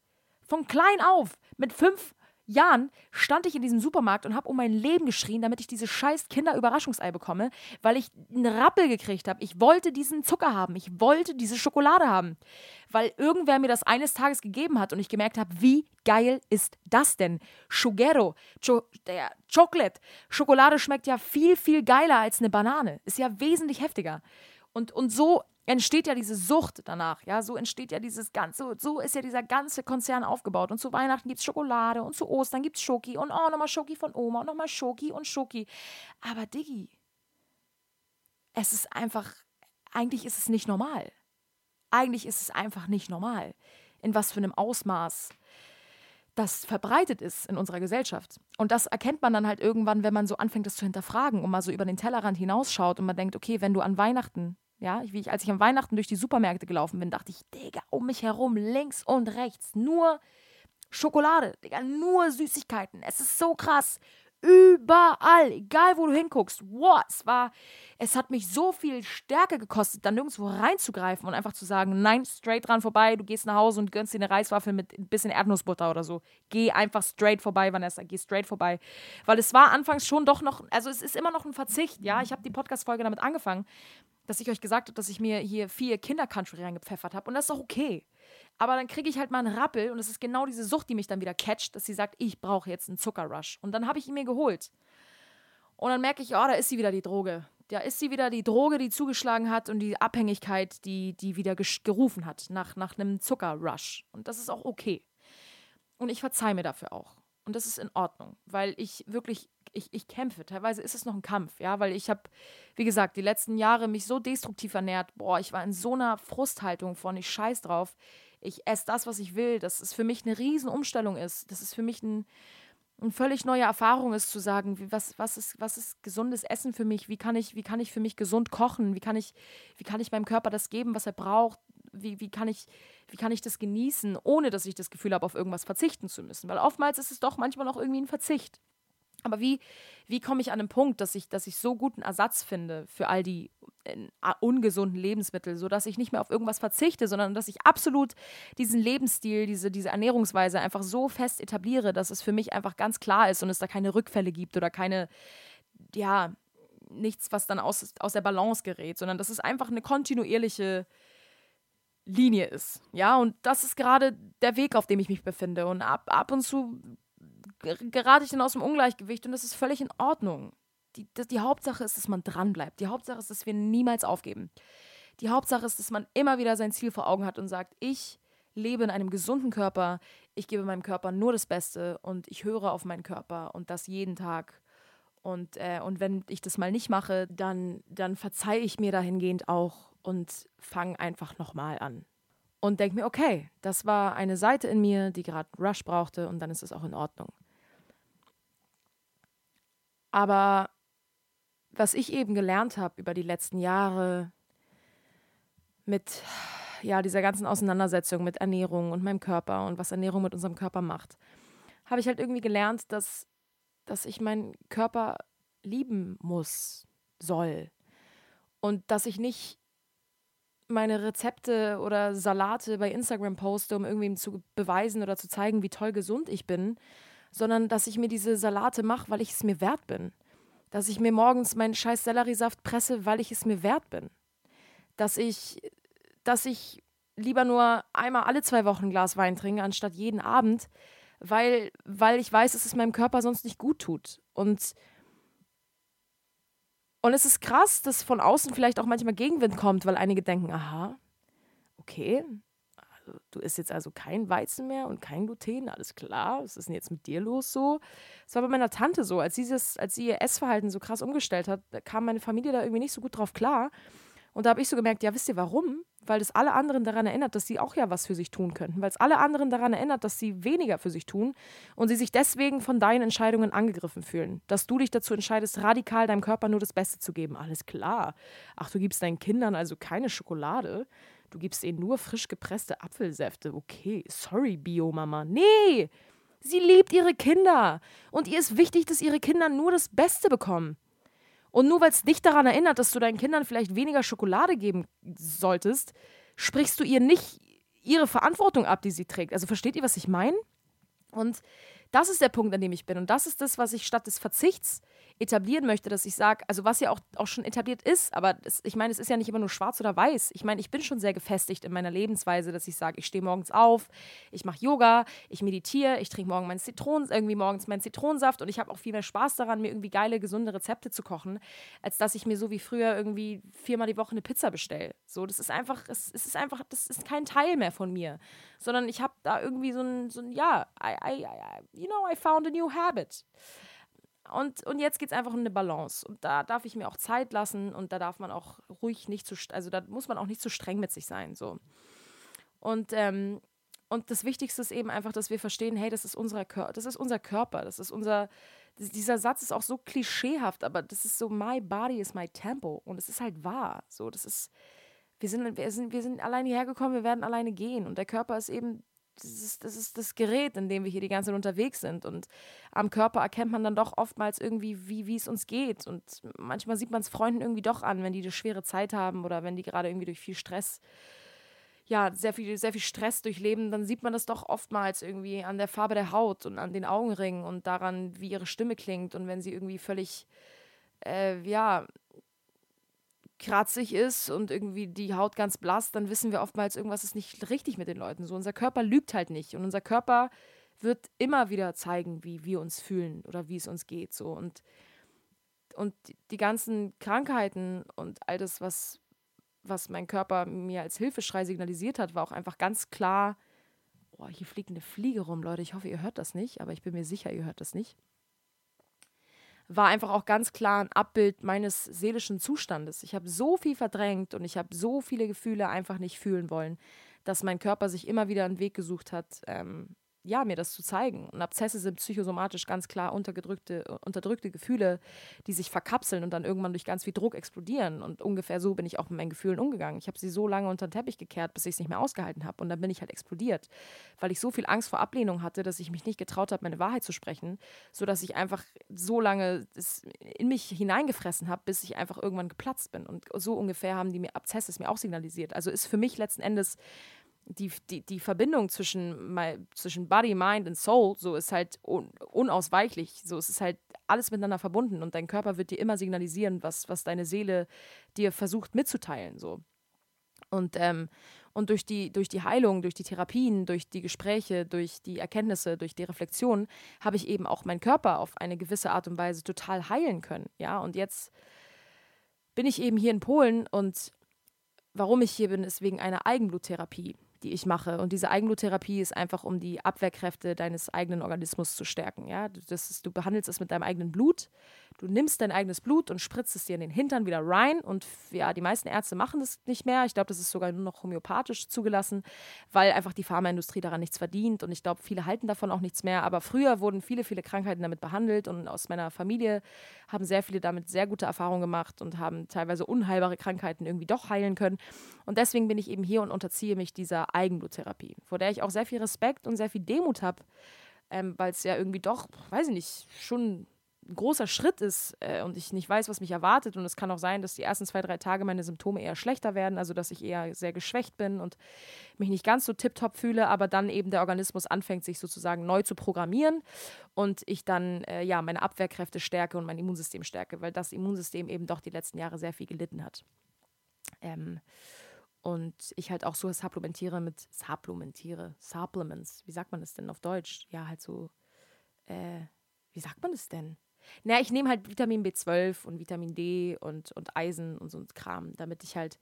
Von klein auf, mit fünf Jahren stand ich in diesem Supermarkt und habe um mein Leben geschrien, damit ich dieses scheiß Kinderüberraschungsei bekomme, weil ich einen Rappel gekriegt habe. Ich wollte diesen Zucker haben, ich wollte diese Schokolade haben, weil irgendwer mir das eines Tages gegeben hat und ich gemerkt habe, wie geil ist das denn? Sugero, Cho der Chocolate, Schokolade schmeckt ja viel, viel geiler als eine Banane, ist ja wesentlich heftiger. Und, und so entsteht ja diese Sucht danach, ja, so entsteht ja dieses ganze, so ist ja dieser ganze Konzern aufgebaut und zu Weihnachten gibt es Schokolade und zu Ostern gibt es Schoki und oh, nochmal Schoki von Oma und nochmal Schoki und Schoki. Aber Diggi, es ist einfach, eigentlich ist es nicht normal. Eigentlich ist es einfach nicht normal, in was für einem Ausmaß das verbreitet ist in unserer Gesellschaft. Und das erkennt man dann halt irgendwann, wenn man so anfängt, das zu hinterfragen und mal so über den Tellerrand hinausschaut und man denkt, okay, wenn du an Weihnachten ja, wie ich, als ich am Weihnachten durch die Supermärkte gelaufen bin, dachte ich, Digga, um mich herum, links und rechts, nur Schokolade, Digga, nur Süßigkeiten. Es ist so krass. Überall, egal wo du hinguckst. Wow, es war, es hat mich so viel Stärke gekostet, dann nirgendwo reinzugreifen und einfach zu sagen, nein, straight dran vorbei, du gehst nach Hause und gönnst dir eine Reiswaffel mit ein bisschen Erdnussbutter oder so. Geh einfach straight vorbei, Vanessa, geh straight vorbei. Weil es war anfangs schon doch noch, also es ist immer noch ein Verzicht, ja. Ich habe die Podcast-Folge damit angefangen, dass ich euch gesagt habe, dass ich mir hier vier Kinder-Country reingepfeffert habe und das ist auch okay. Aber dann kriege ich halt mal einen Rappel und es ist genau diese Sucht, die mich dann wieder catcht, dass sie sagt, ich brauche jetzt einen Zuckerrush. Und dann habe ich ihn mir geholt. Und dann merke ich, oh, da ist sie wieder die Droge. Da ist sie wieder die Droge, die zugeschlagen hat und die Abhängigkeit, die, die wieder gerufen hat nach, nach einem Zuckerrush. Und das ist auch okay. Und ich verzeihe mir dafür auch. Und das ist in Ordnung, weil ich wirklich, ich, ich kämpfe. Teilweise ist es noch ein Kampf, ja, weil ich habe, wie gesagt, die letzten Jahre mich so destruktiv ernährt. Boah, ich war in so einer Frusthaltung von, ich scheiß drauf. Ich esse das, was ich will. Dass es für mich eine Riesenumstellung ist. Das ist für mich ein, eine völlig neue Erfahrung ist, zu sagen, wie, was, was, ist, was ist gesundes Essen für mich? Wie kann ich, wie kann ich für mich gesund kochen? Wie kann ich, wie kann ich meinem Körper das geben, was er braucht? wie, wie, kann ich, wie kann ich das genießen, ohne dass ich das Gefühl habe, auf irgendwas verzichten zu müssen? Weil oftmals ist es doch manchmal auch irgendwie ein Verzicht. Aber wie, wie komme ich an den Punkt, dass ich, dass ich so guten Ersatz finde für all die äh, ungesunden Lebensmittel, sodass ich nicht mehr auf irgendwas verzichte, sondern dass ich absolut diesen Lebensstil, diese, diese Ernährungsweise einfach so fest etabliere, dass es für mich einfach ganz klar ist und es da keine Rückfälle gibt oder keine, ja, nichts, was dann aus, aus der Balance gerät, sondern das ist einfach eine kontinuierliche Linie ist. Ja, und das ist gerade der Weg, auf dem ich mich befinde. Und ab, ab und zu gerate ich dann aus dem Ungleichgewicht und das ist völlig in Ordnung. Die, das, die Hauptsache ist, dass man dranbleibt. Die Hauptsache ist, dass wir niemals aufgeben. Die Hauptsache ist, dass man immer wieder sein Ziel vor Augen hat und sagt, ich lebe in einem gesunden Körper, ich gebe meinem Körper nur das Beste und ich höre auf meinen Körper und das jeden Tag. Und, äh, und wenn ich das mal nicht mache, dann, dann verzeihe ich mir dahingehend auch und fange einfach nochmal an. Und denke mir, okay, das war eine Seite in mir, die gerade Rush brauchte und dann ist es auch in Ordnung. Aber was ich eben gelernt habe über die letzten Jahre mit ja, dieser ganzen Auseinandersetzung mit Ernährung und meinem Körper und was Ernährung mit unserem Körper macht, habe ich halt irgendwie gelernt, dass, dass ich meinen Körper lieben muss, soll. Und dass ich nicht meine Rezepte oder Salate bei Instagram poste, um irgendwie zu beweisen oder zu zeigen, wie toll gesund ich bin, sondern dass ich mir diese Salate mache, weil ich es mir wert bin. Dass ich mir morgens meinen scheiß Selleriesaft presse, weil ich es mir wert bin. Dass ich, dass ich lieber nur einmal alle zwei Wochen ein Glas Wein trinke, anstatt jeden Abend, weil, weil ich weiß, dass es meinem Körper sonst nicht gut tut. Und, und es ist krass, dass von außen vielleicht auch manchmal Gegenwind kommt, weil einige denken, aha, okay, du isst jetzt also kein Weizen mehr und kein Gluten, alles klar, was ist denn jetzt mit dir los so? Es war bei meiner Tante so, als sie, das, als sie ihr Essverhalten so krass umgestellt hat, kam meine Familie da irgendwie nicht so gut drauf klar. Und da habe ich so gemerkt, ja, wisst ihr warum? Weil das alle anderen daran erinnert, dass sie auch ja was für sich tun könnten. Weil es alle anderen daran erinnert, dass sie weniger für sich tun und sie sich deswegen von deinen Entscheidungen angegriffen fühlen. Dass du dich dazu entscheidest, radikal deinem Körper nur das Beste zu geben. Alles klar. Ach, du gibst deinen Kindern also keine Schokolade. Du gibst ihnen nur frisch gepresste Apfelsäfte. Okay, sorry, Bio-Mama. Nee! Sie liebt ihre Kinder. Und ihr ist wichtig, dass ihre Kinder nur das Beste bekommen. Und nur weil es dich daran erinnert, dass du deinen Kindern vielleicht weniger Schokolade geben solltest, sprichst du ihr nicht ihre Verantwortung ab, die sie trägt. Also versteht ihr, was ich meine? Und das ist der Punkt, an dem ich bin. Und das ist das, was ich statt des Verzichts etablieren möchte, dass ich sage, also was ja auch, auch schon etabliert ist, aber das, ich meine, es ist ja nicht immer nur schwarz oder weiß. Ich meine, ich bin schon sehr gefestigt in meiner Lebensweise, dass ich sage, ich stehe morgens auf, ich mache Yoga, ich meditiere, ich trinke morgen meinen Zitronen, irgendwie morgens meinen Zitronensaft und ich habe auch viel mehr Spaß daran, mir irgendwie geile, gesunde Rezepte zu kochen, als dass ich mir so wie früher irgendwie viermal die Woche eine Pizza bestelle. So, das ist einfach, es, es ist einfach, das ist kein Teil mehr von mir, sondern ich habe da irgendwie so ein, so ein ja, I, I, I, you know, I found a new habit. Und, und jetzt geht es einfach um eine Balance. Und da darf ich mir auch Zeit lassen und da darf man auch ruhig nicht zu, also da muss man auch nicht zu streng mit sich sein. So. Und, ähm, und das Wichtigste ist eben einfach, dass wir verstehen, hey, das ist, unser Kör das ist unser Körper, das ist unser, dieser Satz ist auch so klischeehaft, aber das ist so, my body is my tempo. Und es ist halt wahr. So, das ist, wir sind, wir sind, wir sind alleine hergekommen, wir werden alleine gehen. Und der Körper ist eben das ist, das ist das Gerät, in dem wir hier die ganze Zeit unterwegs sind. Und am Körper erkennt man dann doch oftmals irgendwie, wie, wie es uns geht. Und manchmal sieht man es Freunden irgendwie doch an, wenn die eine schwere Zeit haben oder wenn die gerade irgendwie durch viel Stress, ja, sehr viel, sehr viel Stress durchleben, dann sieht man das doch oftmals irgendwie an der Farbe der Haut und an den Augenringen und daran, wie ihre Stimme klingt. Und wenn sie irgendwie völlig, äh, ja, kratzig ist und irgendwie die Haut ganz blass, dann wissen wir oftmals, irgendwas ist nicht richtig mit den Leuten. So, unser Körper lügt halt nicht. Und unser Körper wird immer wieder zeigen, wie wir uns fühlen oder wie es uns geht. So. Und, und die ganzen Krankheiten und all das, was, was mein Körper mir als Hilfeschrei signalisiert hat, war auch einfach ganz klar, oh, hier fliegt eine Fliege rum, Leute. Ich hoffe, ihr hört das nicht, aber ich bin mir sicher, ihr hört das nicht war einfach auch ganz klar ein Abbild meines seelischen Zustandes. Ich habe so viel verdrängt und ich habe so viele Gefühle einfach nicht fühlen wollen, dass mein Körper sich immer wieder einen Weg gesucht hat, ähm, ja, mir das zu zeigen. Und Abzesse sind psychosomatisch ganz klar untergedrückte, unterdrückte Gefühle, die sich verkapseln und dann irgendwann durch ganz viel Druck explodieren. Und ungefähr so bin ich auch mit meinen Gefühlen umgegangen. Ich habe sie so lange unter den Teppich gekehrt, bis ich es nicht mehr ausgehalten habe. Und dann bin ich halt explodiert, weil ich so viel Angst vor Ablehnung hatte, dass ich mich nicht getraut habe, meine Wahrheit zu sprechen, sodass ich einfach so lange es in mich hineingefressen habe, bis ich einfach irgendwann geplatzt bin. Und so ungefähr haben die mir Abzesse mir auch signalisiert. Also ist für mich letzten Endes die, die, die Verbindung zwischen, zwischen Body, Mind und Soul, so ist halt un, unausweichlich. So es ist halt alles miteinander verbunden und dein Körper wird dir immer signalisieren, was, was deine Seele dir versucht mitzuteilen. So. Und, ähm, Und durch die, durch die Heilung, durch die Therapien, durch die Gespräche, durch die Erkenntnisse, durch die Reflexion habe ich eben auch meinen Körper auf eine gewisse Art und Weise total heilen können. Ja, und jetzt bin ich eben hier in Polen und warum ich hier bin, ist wegen einer Eigenbluttherapie die ich mache. Und diese Eigenbluttherapie ist einfach, um die Abwehrkräfte deines eigenen Organismus zu stärken. Ja? Das ist, du behandelst es mit deinem eigenen Blut. Du nimmst dein eigenes Blut und spritzt es dir in den Hintern wieder rein. Und ja, die meisten Ärzte machen das nicht mehr. Ich glaube, das ist sogar nur noch homöopathisch zugelassen, weil einfach die Pharmaindustrie daran nichts verdient. Und ich glaube, viele halten davon auch nichts mehr. Aber früher wurden viele, viele Krankheiten damit behandelt. Und aus meiner Familie haben sehr viele damit sehr gute Erfahrungen gemacht und haben teilweise unheilbare Krankheiten irgendwie doch heilen können. Und deswegen bin ich eben hier und unterziehe mich dieser Eigenbluttherapie, vor der ich auch sehr viel Respekt und sehr viel Demut habe, ähm, weil es ja irgendwie doch, weiß ich nicht, schon ein großer Schritt ist äh, und ich nicht weiß, was mich erwartet. Und es kann auch sein, dass die ersten zwei, drei Tage meine Symptome eher schlechter werden, also dass ich eher sehr geschwächt bin und mich nicht ganz so tiptop fühle, aber dann eben der Organismus anfängt, sich sozusagen neu zu programmieren und ich dann äh, ja meine Abwehrkräfte stärke und mein Immunsystem stärke, weil das Immunsystem eben doch die letzten Jahre sehr viel gelitten hat. Ähm, und ich halt auch so supplementiere mit supplementiere, Supplements. Wie sagt man das denn auf Deutsch? Ja, halt so, äh, wie sagt man das denn? Naja, ich nehme halt Vitamin B12 und Vitamin D und, und Eisen und so ein Kram, damit ich halt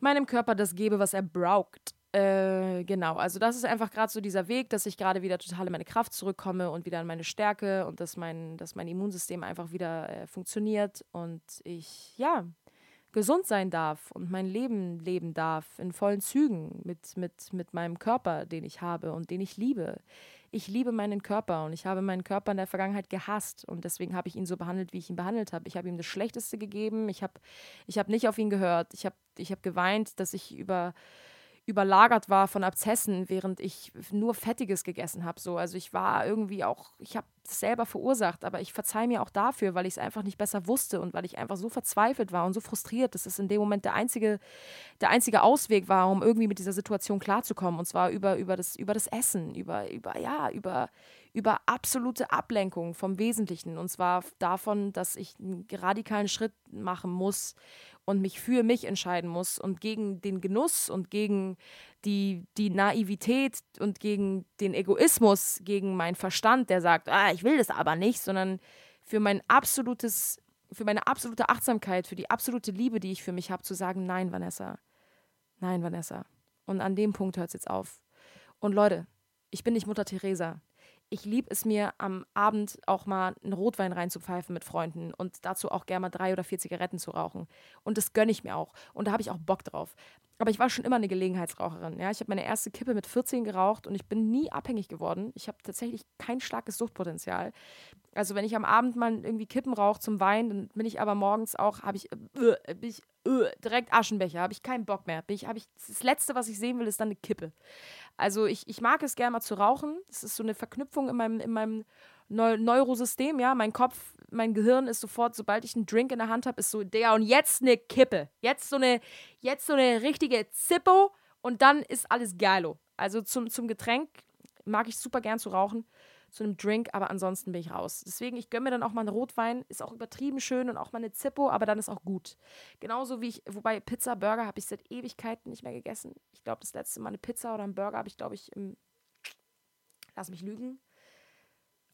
meinem Körper das gebe, was er braucht. Äh, genau, also das ist einfach gerade so dieser Weg, dass ich gerade wieder total in meine Kraft zurückkomme und wieder in meine Stärke und dass mein, dass mein Immunsystem einfach wieder äh, funktioniert und ich, ja, gesund sein darf und mein Leben leben darf in vollen Zügen mit, mit, mit meinem Körper, den ich habe und den ich liebe. Ich liebe meinen Körper und ich habe meinen Körper in der Vergangenheit gehasst und deswegen habe ich ihn so behandelt, wie ich ihn behandelt habe. Ich habe ihm das Schlechteste gegeben, ich habe ich hab nicht auf ihn gehört, ich habe ich hab geweint, dass ich über überlagert war von Abzessen, während ich nur Fettiges gegessen habe. So. Also ich war irgendwie auch, ich habe es selber verursacht, aber ich verzeihe mir auch dafür, weil ich es einfach nicht besser wusste und weil ich einfach so verzweifelt war und so frustriert, dass es in dem Moment der einzige, der einzige Ausweg war, um irgendwie mit dieser Situation klarzukommen. Und zwar über, über, das, über das Essen, über, über, ja, über, über absolute Ablenkung vom Wesentlichen. Und zwar davon, dass ich einen radikalen Schritt machen muss und mich für mich entscheiden muss und gegen den Genuss und gegen die, die Naivität und gegen den Egoismus, gegen meinen Verstand, der sagt, ah, ich will das aber nicht, sondern für mein absolutes, für meine absolute Achtsamkeit, für die absolute Liebe, die ich für mich habe, zu sagen, nein, Vanessa. Nein, Vanessa. Und an dem Punkt hört es jetzt auf. Und Leute, ich bin nicht Mutter Teresa ich liebe es mir am Abend auch mal einen Rotwein reinzupfeifen mit Freunden und dazu auch gerne mal drei oder vier Zigaretten zu rauchen. Und das gönne ich mir auch. Und da habe ich auch Bock drauf. Aber ich war schon immer eine Gelegenheitsraucherin. Ja? Ich habe meine erste Kippe mit 14 geraucht und ich bin nie abhängig geworden. Ich habe tatsächlich kein starkes Suchtpotenzial. Also wenn ich am Abend mal irgendwie Kippen rauche zum Wein, dann bin ich aber morgens auch, habe ich, äh, ich äh, direkt Aschenbecher, habe ich keinen Bock mehr. Bin ich, ich, das Letzte, was ich sehen will, ist dann eine Kippe. Also ich, ich mag es gerne mal zu rauchen. Das ist so eine Verknüpfung in meinem, in meinem Neu Neurosystem, ja. Mein Kopf, mein Gehirn ist sofort, sobald ich einen Drink in der Hand habe, ist so, der und jetzt eine Kippe. Jetzt so eine, jetzt so eine richtige Zippo und dann ist alles geilo. Also zum, zum Getränk mag ich super gern zu rauchen zu einem Drink, aber ansonsten bin ich raus. Deswegen, ich gönne mir dann auch mal einen Rotwein, ist auch übertrieben schön und auch mal eine Zippo, aber dann ist auch gut. Genauso wie ich, wobei Pizza, Burger habe ich seit Ewigkeiten nicht mehr gegessen. Ich glaube, das letzte Mal eine Pizza oder einen Burger habe ich, glaube ich, im, lass mich lügen.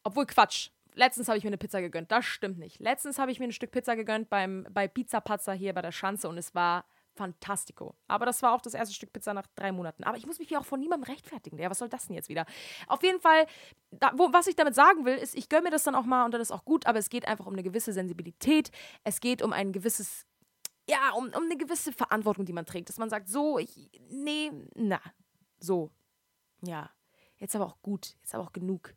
Obwohl, Quatsch. Letztens habe ich mir eine Pizza gegönnt. Das stimmt nicht. Letztens habe ich mir ein Stück Pizza gegönnt beim, bei Pizza Pazza hier bei der Schanze und es war fantastico. Aber das war auch das erste Stück Pizza nach drei Monaten. Aber ich muss mich hier auch von niemandem rechtfertigen. Ja, was soll das denn jetzt wieder? Auf jeden Fall, da, wo, was ich damit sagen will, ist, ich gönne mir das dann auch mal und dann ist auch gut, aber es geht einfach um eine gewisse Sensibilität. Es geht um ein gewisses, ja, um, um eine gewisse Verantwortung, die man trägt. Dass man sagt, so, ich, nee, na, so. Ja, jetzt aber auch gut, jetzt aber auch genug.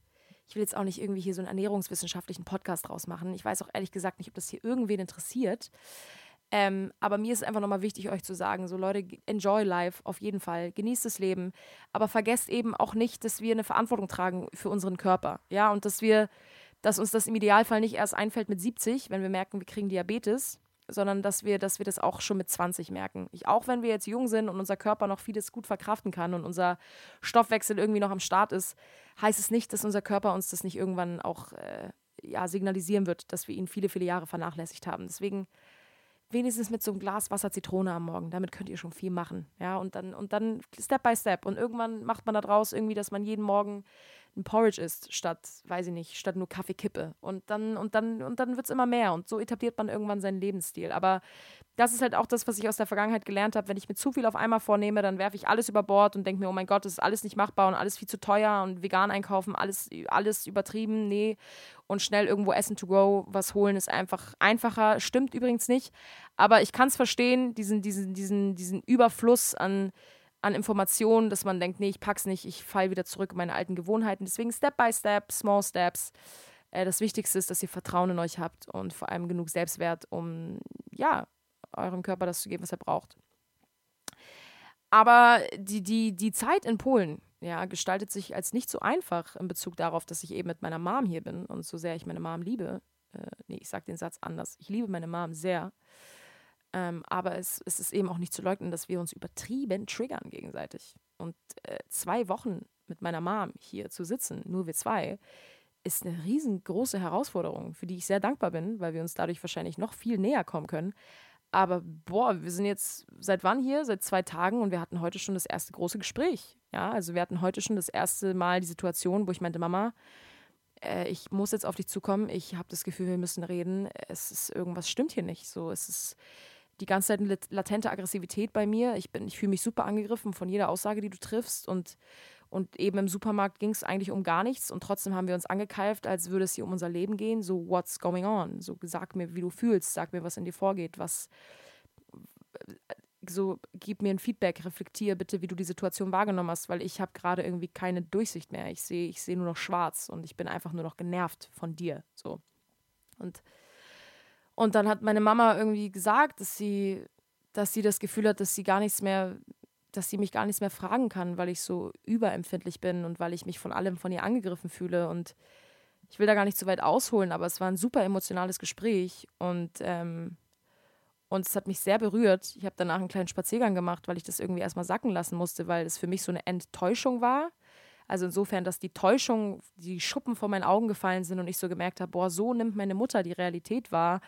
Ich will jetzt auch nicht irgendwie hier so einen ernährungswissenschaftlichen Podcast draus machen. Ich weiß auch ehrlich gesagt nicht, ob das hier irgendwen interessiert. Ähm, aber mir ist einfach nochmal wichtig, euch zu sagen, so Leute, enjoy life auf jeden Fall, genießt das Leben, aber vergesst eben auch nicht, dass wir eine Verantwortung tragen für unseren Körper, ja, und dass wir, dass uns das im Idealfall nicht erst einfällt mit 70, wenn wir merken, wir kriegen Diabetes, sondern dass wir, dass wir das auch schon mit 20 merken. Ich, auch wenn wir jetzt jung sind und unser Körper noch vieles gut verkraften kann und unser Stoffwechsel irgendwie noch am Start ist, heißt es nicht, dass unser Körper uns das nicht irgendwann auch äh, ja, signalisieren wird, dass wir ihn viele, viele Jahre vernachlässigt haben. Deswegen wenigstens mit so einem Glas Wasser Zitrone am Morgen. Damit könnt ihr schon viel machen. Ja, und dann, und dann Step by Step. Und irgendwann macht man da draus irgendwie, dass man jeden Morgen ein Porridge isst, statt, weiß ich nicht, statt nur Kaffeekippe. Und dann, und dann, und dann wird es immer mehr. Und so etabliert man irgendwann seinen Lebensstil. Aber das ist halt auch das, was ich aus der Vergangenheit gelernt habe. Wenn ich mir zu viel auf einmal vornehme, dann werfe ich alles über Bord und denke mir, oh mein Gott, das ist alles nicht machbar und alles viel zu teuer und vegan einkaufen, alles, alles übertrieben, nee. Und schnell irgendwo Essen to go, was holen, ist einfach einfacher. Stimmt übrigens nicht. Aber ich kann es verstehen, diesen, diesen, diesen, diesen Überfluss an an Informationen, dass man denkt, nee, ich pack's nicht, ich falle wieder zurück in meine alten Gewohnheiten. Deswegen Step by Step, Small Steps. Äh, das Wichtigste ist, dass ihr Vertrauen in euch habt und vor allem genug Selbstwert, um ja, eurem Körper das zu geben, was er braucht. Aber die, die, die Zeit in Polen ja, gestaltet sich als nicht so einfach in Bezug darauf, dass ich eben mit meiner Mom hier bin und so sehr ich meine Mom liebe. Äh, nee, ich sage den Satz anders. Ich liebe meine Mom sehr. Ähm, aber es, es, ist eben auch nicht zu leugnen, dass wir uns übertrieben triggern gegenseitig. Und äh, zwei Wochen mit meiner Mom hier zu sitzen, nur wir zwei, ist eine riesengroße Herausforderung, für die ich sehr dankbar bin, weil wir uns dadurch wahrscheinlich noch viel näher kommen können. Aber boah, wir sind jetzt seit wann hier? Seit zwei Tagen und wir hatten heute schon das erste große Gespräch. Ja, also wir hatten heute schon das erste Mal die Situation, wo ich meinte, Mama, äh, ich muss jetzt auf dich zukommen. Ich habe das Gefühl, wir müssen reden. Es ist irgendwas stimmt hier nicht. So, es ist die ganze Zeit eine latente Aggressivität bei mir. Ich, ich fühle mich super angegriffen von jeder Aussage, die du triffst. Und, und eben im Supermarkt ging es eigentlich um gar nichts. Und trotzdem haben wir uns angekeift, als würde es hier um unser Leben gehen. So, what's going on? So, sag mir, wie du fühlst. Sag mir, was in dir vorgeht. Was. So, gib mir ein Feedback, reflektier bitte, wie du die Situation wahrgenommen hast, weil ich habe gerade irgendwie keine Durchsicht mehr. Ich sehe ich seh nur noch schwarz und ich bin einfach nur noch genervt von dir. So. Und und dann hat meine Mama irgendwie gesagt, dass sie, dass sie das Gefühl hat, dass sie gar nichts mehr, dass sie mich gar nichts mehr fragen kann, weil ich so überempfindlich bin und weil ich mich von allem von ihr angegriffen fühle. Und ich will da gar nicht zu weit ausholen, aber es war ein super emotionales Gespräch und, ähm, und es hat mich sehr berührt. Ich habe danach einen kleinen Spaziergang gemacht, weil ich das irgendwie erstmal sacken lassen musste, weil es für mich so eine Enttäuschung war also insofern, dass die Täuschung, die Schuppen vor meinen Augen gefallen sind und ich so gemerkt habe, boah, so nimmt meine Mutter die Realität wahr.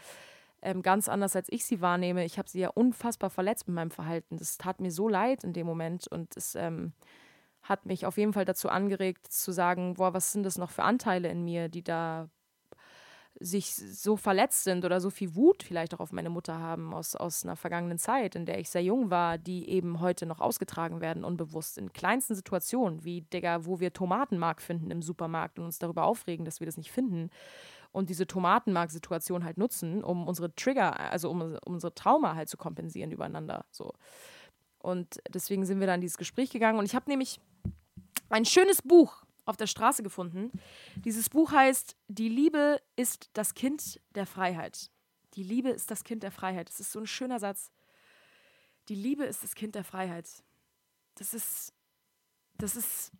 Ähm, ganz anders, als ich sie wahrnehme. Ich habe sie ja unfassbar verletzt mit meinem Verhalten. Das tat mir so leid in dem Moment und es ähm, hat mich auf jeden Fall dazu angeregt, zu sagen, boah, was sind das noch für Anteile in mir, die da sich so verletzt sind oder so viel Wut vielleicht auch auf meine Mutter haben aus, aus einer vergangenen Zeit, in der ich sehr jung war, die eben heute noch ausgetragen werden, unbewusst in kleinsten Situationen, wie, Digga, wo wir Tomatenmark finden im Supermarkt und uns darüber aufregen, dass wir das nicht finden und diese Tomatenmark-Situation halt nutzen, um unsere Trigger, also um, um unsere Trauma halt zu kompensieren übereinander. So. Und deswegen sind wir dann in dieses Gespräch gegangen und ich habe nämlich ein schönes Buch auf der Straße gefunden. Dieses Buch heißt Die Liebe ist das Kind der Freiheit. Die Liebe ist das Kind der Freiheit. Das ist so ein schöner Satz. Die Liebe ist das Kind der Freiheit. Das ist, das ist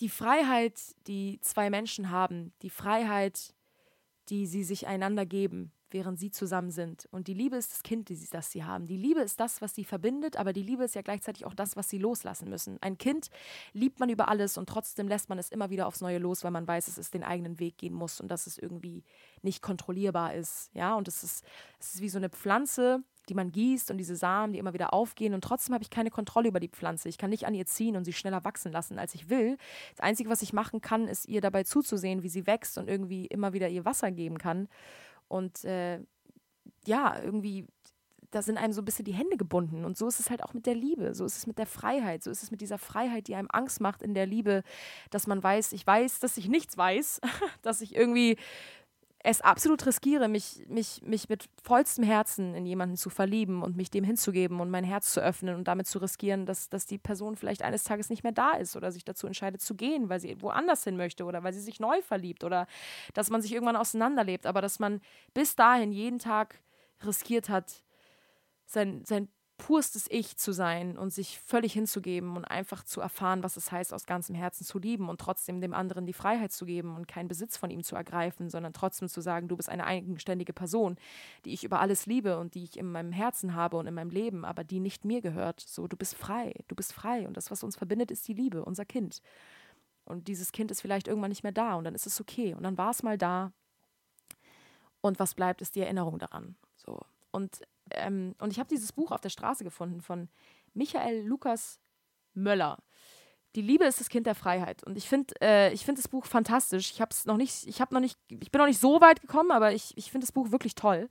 die Freiheit, die zwei Menschen haben, die Freiheit, die sie sich einander geben, während sie zusammen sind. Und die Liebe ist das Kind, das sie haben. Die Liebe ist das, was sie verbindet, aber die Liebe ist ja gleichzeitig auch das, was sie loslassen müssen. Ein Kind liebt man über alles und trotzdem lässt man es immer wieder aufs Neue los, weil man weiß, dass es den eigenen Weg gehen muss und dass es irgendwie nicht kontrollierbar ist. Ja, und es ist, es ist wie so eine Pflanze, die man gießt und diese Samen, die immer wieder aufgehen und trotzdem habe ich keine Kontrolle über die Pflanze. Ich kann nicht an ihr ziehen und sie schneller wachsen lassen, als ich will. Das Einzige, was ich machen kann, ist ihr dabei zuzusehen, wie sie wächst und irgendwie immer wieder ihr Wasser geben kann. Und äh, ja, irgendwie, da sind einem so ein bisschen die Hände gebunden. Und so ist es halt auch mit der Liebe, so ist es mit der Freiheit, so ist es mit dieser Freiheit, die einem Angst macht in der Liebe, dass man weiß, ich weiß, dass ich nichts weiß, [laughs] dass ich irgendwie es absolut riskiere, mich, mich, mich mit vollstem Herzen in jemanden zu verlieben und mich dem hinzugeben und mein Herz zu öffnen und damit zu riskieren, dass, dass die Person vielleicht eines Tages nicht mehr da ist oder sich dazu entscheidet zu gehen, weil sie woanders hin möchte oder weil sie sich neu verliebt oder dass man sich irgendwann auseinanderlebt, aber dass man bis dahin jeden Tag riskiert hat, sein, sein purstes Ich zu sein und sich völlig hinzugeben und einfach zu erfahren, was es heißt, aus ganzem Herzen zu lieben und trotzdem dem anderen die Freiheit zu geben und keinen Besitz von ihm zu ergreifen, sondern trotzdem zu sagen, du bist eine eigenständige Person, die ich über alles liebe und die ich in meinem Herzen habe und in meinem Leben, aber die nicht mir gehört. So, du bist frei, du bist frei und das, was uns verbindet, ist die Liebe, unser Kind. Und dieses Kind ist vielleicht irgendwann nicht mehr da und dann ist es okay und dann war es mal da und was bleibt, ist die Erinnerung daran. So. Und, ähm, und ich habe dieses Buch auf der Straße gefunden von Michael Lukas Möller. Die Liebe ist das Kind der Freiheit. Und ich finde äh, find das Buch fantastisch. Ich habe es noch nicht, ich habe noch nicht, ich bin noch nicht so weit gekommen, aber ich, ich finde das Buch wirklich toll.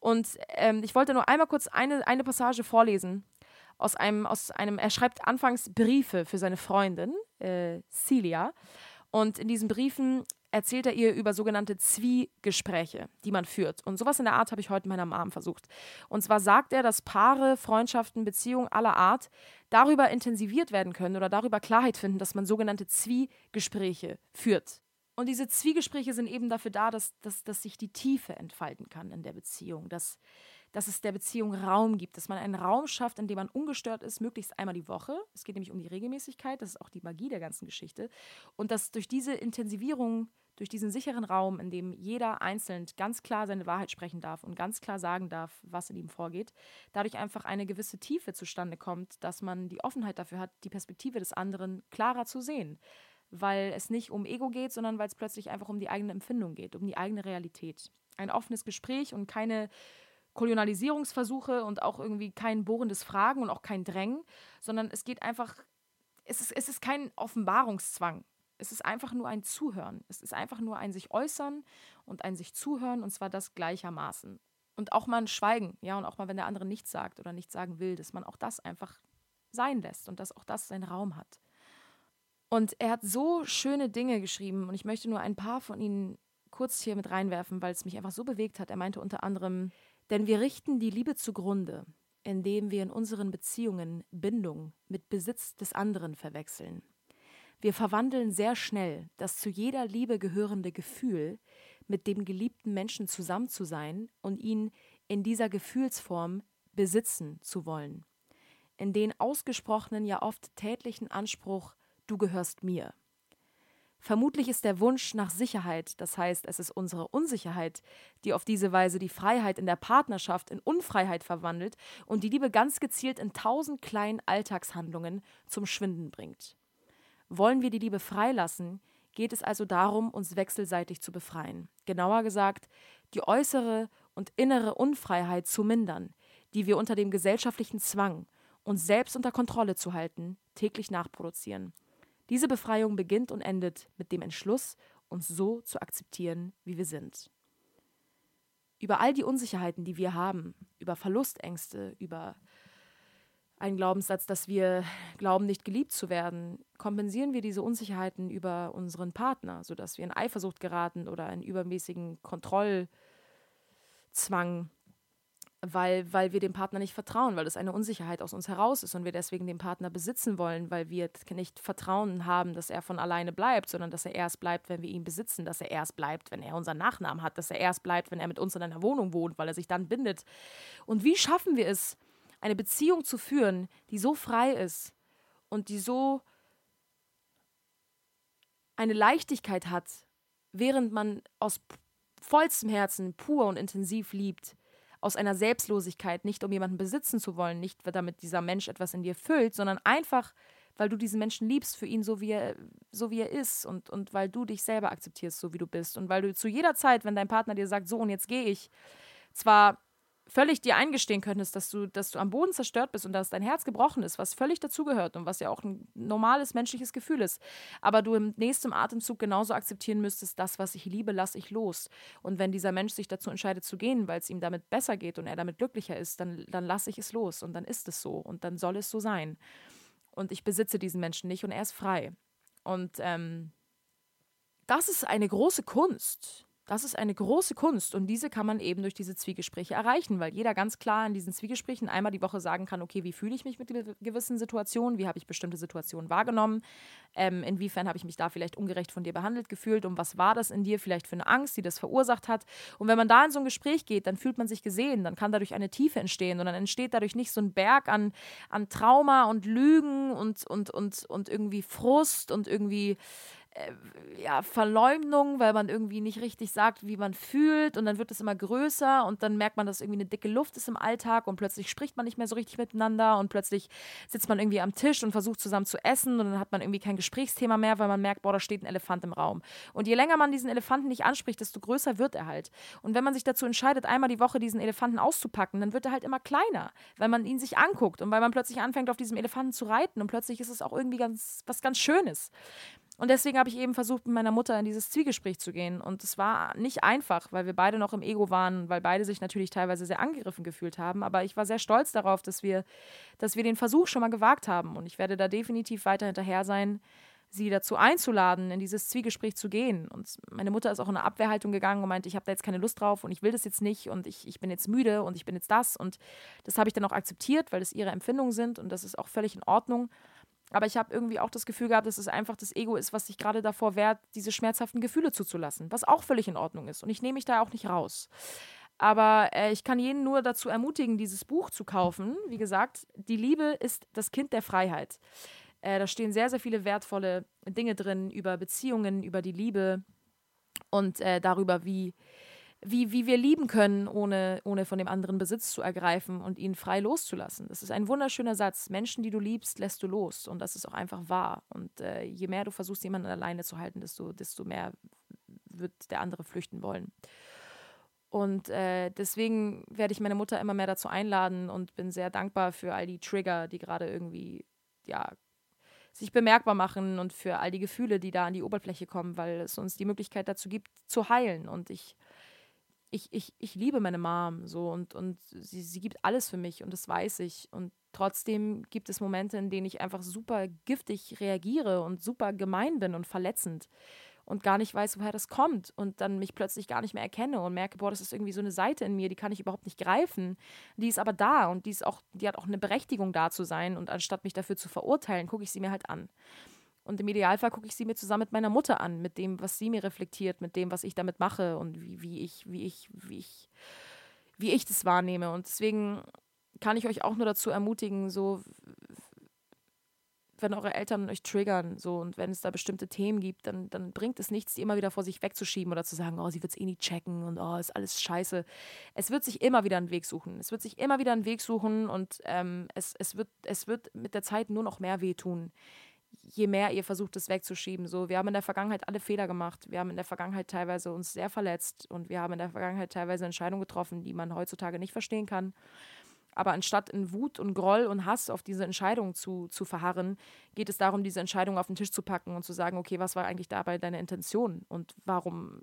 Und ähm, ich wollte nur einmal kurz eine, eine Passage vorlesen aus einem, aus einem, er schreibt anfangs Briefe für seine Freundin, äh, Celia. Und in diesen Briefen erzählt er ihr über sogenannte Zwiegespräche, die man führt. Und sowas in der Art habe ich heute meiner Mom versucht. Und zwar sagt er, dass Paare, Freundschaften, Beziehungen aller Art darüber intensiviert werden können oder darüber Klarheit finden, dass man sogenannte Zwiegespräche führt. Und diese Zwiegespräche sind eben dafür da, dass, dass, dass sich die Tiefe entfalten kann in der Beziehung, dass, dass es der Beziehung Raum gibt, dass man einen Raum schafft, in dem man ungestört ist, möglichst einmal die Woche. Es geht nämlich um die Regelmäßigkeit, das ist auch die Magie der ganzen Geschichte. Und dass durch diese Intensivierung, durch diesen sicheren Raum, in dem jeder einzeln ganz klar seine Wahrheit sprechen darf und ganz klar sagen darf, was in ihm vorgeht, dadurch einfach eine gewisse Tiefe zustande kommt, dass man die Offenheit dafür hat, die Perspektive des anderen klarer zu sehen weil es nicht um Ego geht, sondern weil es plötzlich einfach um die eigene Empfindung geht, um die eigene Realität. Ein offenes Gespräch und keine Kolonialisierungsversuche und auch irgendwie kein bohrendes Fragen und auch kein Drängen, sondern es geht einfach, es ist, es ist kein Offenbarungszwang. Es ist einfach nur ein Zuhören. Es ist einfach nur ein sich äußern und ein sich zuhören und zwar das gleichermaßen. Und auch mal ein Schweigen, ja, und auch mal, wenn der andere nichts sagt oder nichts sagen will, dass man auch das einfach sein lässt und dass auch das seinen Raum hat. Und er hat so schöne Dinge geschrieben und ich möchte nur ein paar von ihnen kurz hier mit reinwerfen, weil es mich einfach so bewegt hat. Er meinte unter anderem, denn wir richten die Liebe zugrunde, indem wir in unseren Beziehungen Bindung mit Besitz des anderen verwechseln. Wir verwandeln sehr schnell das zu jeder Liebe gehörende Gefühl, mit dem geliebten Menschen zusammen zu sein und ihn in dieser Gefühlsform besitzen zu wollen. In den ausgesprochenen, ja oft tätlichen Anspruch du gehörst mir. Vermutlich ist der Wunsch nach Sicherheit, das heißt, es ist unsere Unsicherheit, die auf diese Weise die Freiheit in der Partnerschaft in Unfreiheit verwandelt und die Liebe ganz gezielt in tausend kleinen Alltagshandlungen zum Schwinden bringt. Wollen wir die Liebe freilassen, geht es also darum, uns wechselseitig zu befreien. Genauer gesagt, die äußere und innere Unfreiheit zu mindern, die wir unter dem gesellschaftlichen Zwang, uns selbst unter Kontrolle zu halten, täglich nachproduzieren. Diese Befreiung beginnt und endet mit dem Entschluss, uns so zu akzeptieren, wie wir sind. Über all die Unsicherheiten, die wir haben, über Verlustängste, über einen Glaubenssatz, dass wir glauben, nicht geliebt zu werden, kompensieren wir diese Unsicherheiten über unseren Partner, sodass wir in Eifersucht geraten oder in übermäßigen Kontrollzwang weil, weil wir dem Partner nicht vertrauen, weil das eine Unsicherheit aus uns heraus ist und wir deswegen den Partner besitzen wollen, weil wir nicht Vertrauen haben, dass er von alleine bleibt, sondern dass er erst bleibt, wenn wir ihn besitzen, dass er erst bleibt, wenn er unseren Nachnamen hat, dass er erst bleibt, wenn er mit uns in einer Wohnung wohnt, weil er sich dann bindet. Und wie schaffen wir es, eine Beziehung zu führen, die so frei ist und die so eine Leichtigkeit hat, während man aus vollstem Herzen pur und intensiv liebt? Aus einer Selbstlosigkeit, nicht um jemanden besitzen zu wollen, nicht damit dieser Mensch etwas in dir füllt, sondern einfach, weil du diesen Menschen liebst für ihn so wie er, so wie er ist und, und weil du dich selber akzeptierst, so wie du bist. Und weil du zu jeder Zeit, wenn dein Partner dir sagt, so und jetzt gehe ich, zwar völlig dir eingestehen könntest, dass du, dass du am Boden zerstört bist und dass dein Herz gebrochen ist, was völlig dazugehört und was ja auch ein normales menschliches Gefühl ist, aber du im nächsten Atemzug genauso akzeptieren müsstest, das, was ich liebe, lasse ich los. Und wenn dieser Mensch sich dazu entscheidet zu gehen, weil es ihm damit besser geht und er damit glücklicher ist, dann, dann lasse ich es los und dann ist es so und dann soll es so sein. Und ich besitze diesen Menschen nicht und er ist frei. Und ähm, das ist eine große Kunst. Das ist eine große Kunst und diese kann man eben durch diese Zwiegespräche erreichen, weil jeder ganz klar in diesen Zwiegesprächen einmal die Woche sagen kann, okay, wie fühle ich mich mit gewissen Situationen, wie habe ich bestimmte Situationen wahrgenommen, ähm, inwiefern habe ich mich da vielleicht ungerecht von dir behandelt gefühlt? Und was war das in dir vielleicht für eine Angst, die das verursacht hat. Und wenn man da in so ein Gespräch geht, dann fühlt man sich gesehen, dann kann dadurch eine Tiefe entstehen und dann entsteht dadurch nicht so ein Berg an, an Trauma und Lügen und, und, und, und irgendwie Frust und irgendwie äh, ja, Verleumdung, weil man irgendwie nicht richtig sagt, wie man fühlt und dann wird es immer größer und dann merkt man, dass irgendwie eine dicke Luft ist im Alltag und plötzlich spricht man nicht mehr so richtig miteinander und plötzlich sitzt man irgendwie am Tisch und versucht zusammen zu essen und dann hat man irgendwie kein Gesprächsthema mehr, weil man merkt, boah, da steht ein Elefant im Raum. Und je länger man diesen Elefanten nicht anspricht, desto größer wird er halt. Und wenn man sich dazu entscheidet, einmal die Woche diesen Elefanten auszupacken, dann wird er halt immer kleiner, weil man ihn sich anguckt und weil man plötzlich anfängt, auf diesem Elefanten zu reiten und plötzlich ist es auch irgendwie ganz was ganz Schönes. Und deswegen habe ich eben versucht, mit meiner Mutter in dieses Zwiegespräch zu gehen. Und es war nicht einfach, weil wir beide noch im Ego waren, weil beide sich natürlich teilweise sehr angegriffen gefühlt haben. Aber ich war sehr stolz darauf, dass wir, dass wir den Versuch schon mal gewagt haben. Und ich werde da definitiv weiter hinterher sein, sie dazu einzuladen, in dieses Zwiegespräch zu gehen. Und meine Mutter ist auch in eine Abwehrhaltung gegangen und meinte, ich habe da jetzt keine Lust drauf und ich will das jetzt nicht und ich, ich bin jetzt müde und ich bin jetzt das. Und das habe ich dann auch akzeptiert, weil das ihre Empfindungen sind und das ist auch völlig in Ordnung. Aber ich habe irgendwie auch das Gefühl gehabt, dass es einfach das Ego ist, was sich gerade davor wehrt, diese schmerzhaften Gefühle zuzulassen, was auch völlig in Ordnung ist. Und ich nehme mich da auch nicht raus. Aber äh, ich kann jeden nur dazu ermutigen, dieses Buch zu kaufen. Wie gesagt, die Liebe ist das Kind der Freiheit. Äh, da stehen sehr, sehr viele wertvolle Dinge drin über Beziehungen, über die Liebe und äh, darüber, wie, wie, wie wir lieben können, ohne, ohne von dem anderen Besitz zu ergreifen und ihn frei loszulassen. Das ist ein wunderschöner Satz. Menschen, die du liebst, lässt du los. Und das ist auch einfach wahr. Und äh, je mehr du versuchst, jemanden alleine zu halten, desto, desto mehr wird der andere flüchten wollen. Und äh, deswegen werde ich meine Mutter immer mehr dazu einladen und bin sehr dankbar für all die Trigger, die gerade irgendwie, ja, sich bemerkbar machen und für all die Gefühle, die da an die Oberfläche kommen, weil es uns die Möglichkeit dazu gibt, zu heilen. Und ich ich, ich, ich liebe meine Mom so und, und sie, sie gibt alles für mich und das weiß ich. Und trotzdem gibt es Momente, in denen ich einfach super giftig reagiere und super gemein bin und verletzend und gar nicht weiß, woher das kommt und dann mich plötzlich gar nicht mehr erkenne und merke, boah, das ist irgendwie so eine Seite in mir, die kann ich überhaupt nicht greifen. Die ist aber da und die ist auch, die hat auch eine Berechtigung da zu sein und anstatt mich dafür zu verurteilen, gucke ich sie mir halt an. Und im Idealfall gucke ich sie mir zusammen mit meiner Mutter an, mit dem, was sie mir reflektiert, mit dem, was ich damit mache und wie, wie ich, wie ich, wie ich, wie ich das wahrnehme. Und deswegen kann ich euch auch nur dazu ermutigen, so wenn eure Eltern euch triggern, so und wenn es da bestimmte Themen gibt, dann, dann bringt es nichts, die immer wieder vor sich wegzuschieben oder zu sagen, oh, sie wird es eh nie checken und oh, ist alles scheiße. Es wird sich immer wieder einen Weg suchen. Es wird sich immer wieder einen Weg suchen und ähm, es, es, wird, es wird mit der Zeit nur noch mehr wehtun je mehr ihr versucht, es wegzuschieben. So, wir haben in der Vergangenheit alle Fehler gemacht. Wir haben in der Vergangenheit teilweise uns sehr verletzt und wir haben in der Vergangenheit teilweise Entscheidungen getroffen, die man heutzutage nicht verstehen kann. Aber anstatt in Wut und Groll und Hass auf diese Entscheidung zu, zu verharren, geht es darum, diese Entscheidung auf den Tisch zu packen und zu sagen, okay, was war eigentlich dabei deine Intention und warum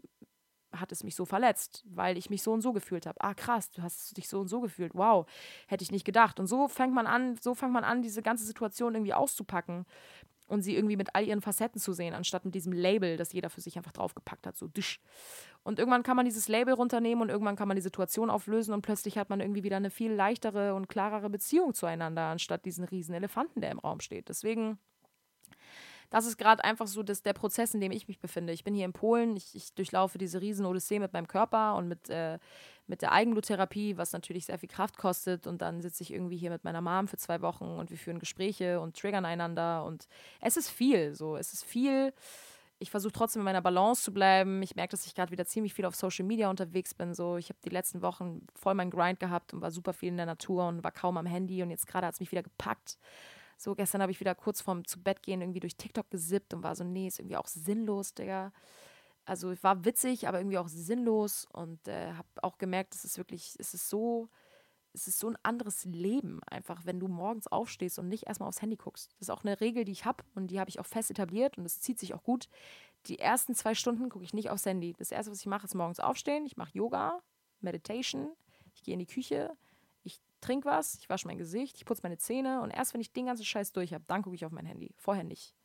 hat es mich so verletzt, weil ich mich so und so gefühlt habe. Ah, krass, du hast dich so und so gefühlt. Wow, hätte ich nicht gedacht. Und so fängt man an, so fängt man an, diese ganze Situation irgendwie auszupacken und sie irgendwie mit all ihren Facetten zu sehen, anstatt mit diesem Label, das jeder für sich einfach draufgepackt hat, so disch. Und irgendwann kann man dieses Label runternehmen und irgendwann kann man die Situation auflösen und plötzlich hat man irgendwie wieder eine viel leichtere und klarere Beziehung zueinander, anstatt diesen riesen Elefanten, der im Raum steht. Deswegen das ist gerade einfach so das, der Prozess, in dem ich mich befinde. Ich bin hier in Polen, ich, ich durchlaufe diese riesen Odyssee mit meinem Körper und mit, äh, mit der Eigenbluttherapie, was natürlich sehr viel Kraft kostet. Und dann sitze ich irgendwie hier mit meiner Mom für zwei Wochen und wir führen Gespräche und triggern einander. Und es ist viel, so, es ist viel. Ich versuche trotzdem in meiner Balance zu bleiben. Ich merke, dass ich gerade wieder ziemlich viel auf Social Media unterwegs bin. So, ich habe die letzten Wochen voll meinen Grind gehabt und war super viel in der Natur und war kaum am Handy. Und jetzt gerade hat es mich wieder gepackt. So, gestern habe ich wieder kurz vorm zu Bett gehen irgendwie durch TikTok gesippt und war so, nee, ist irgendwie auch sinnlos, Digga. Also es war witzig, aber irgendwie auch sinnlos und äh, habe auch gemerkt, es ist wirklich, es ist so, es ist so ein anderes Leben einfach, wenn du morgens aufstehst und nicht erstmal aufs Handy guckst. Das ist auch eine Regel, die ich habe und die habe ich auch fest etabliert und es zieht sich auch gut. Die ersten zwei Stunden gucke ich nicht aufs Handy. Das erste, was ich mache, ist morgens aufstehen. Ich mache Yoga, Meditation. Ich gehe in die Küche trinke was, ich wasche mein Gesicht, ich putze meine Zähne und erst wenn ich den ganzen Scheiß durch habe, dann gucke ich auf mein Handy. Vorher nicht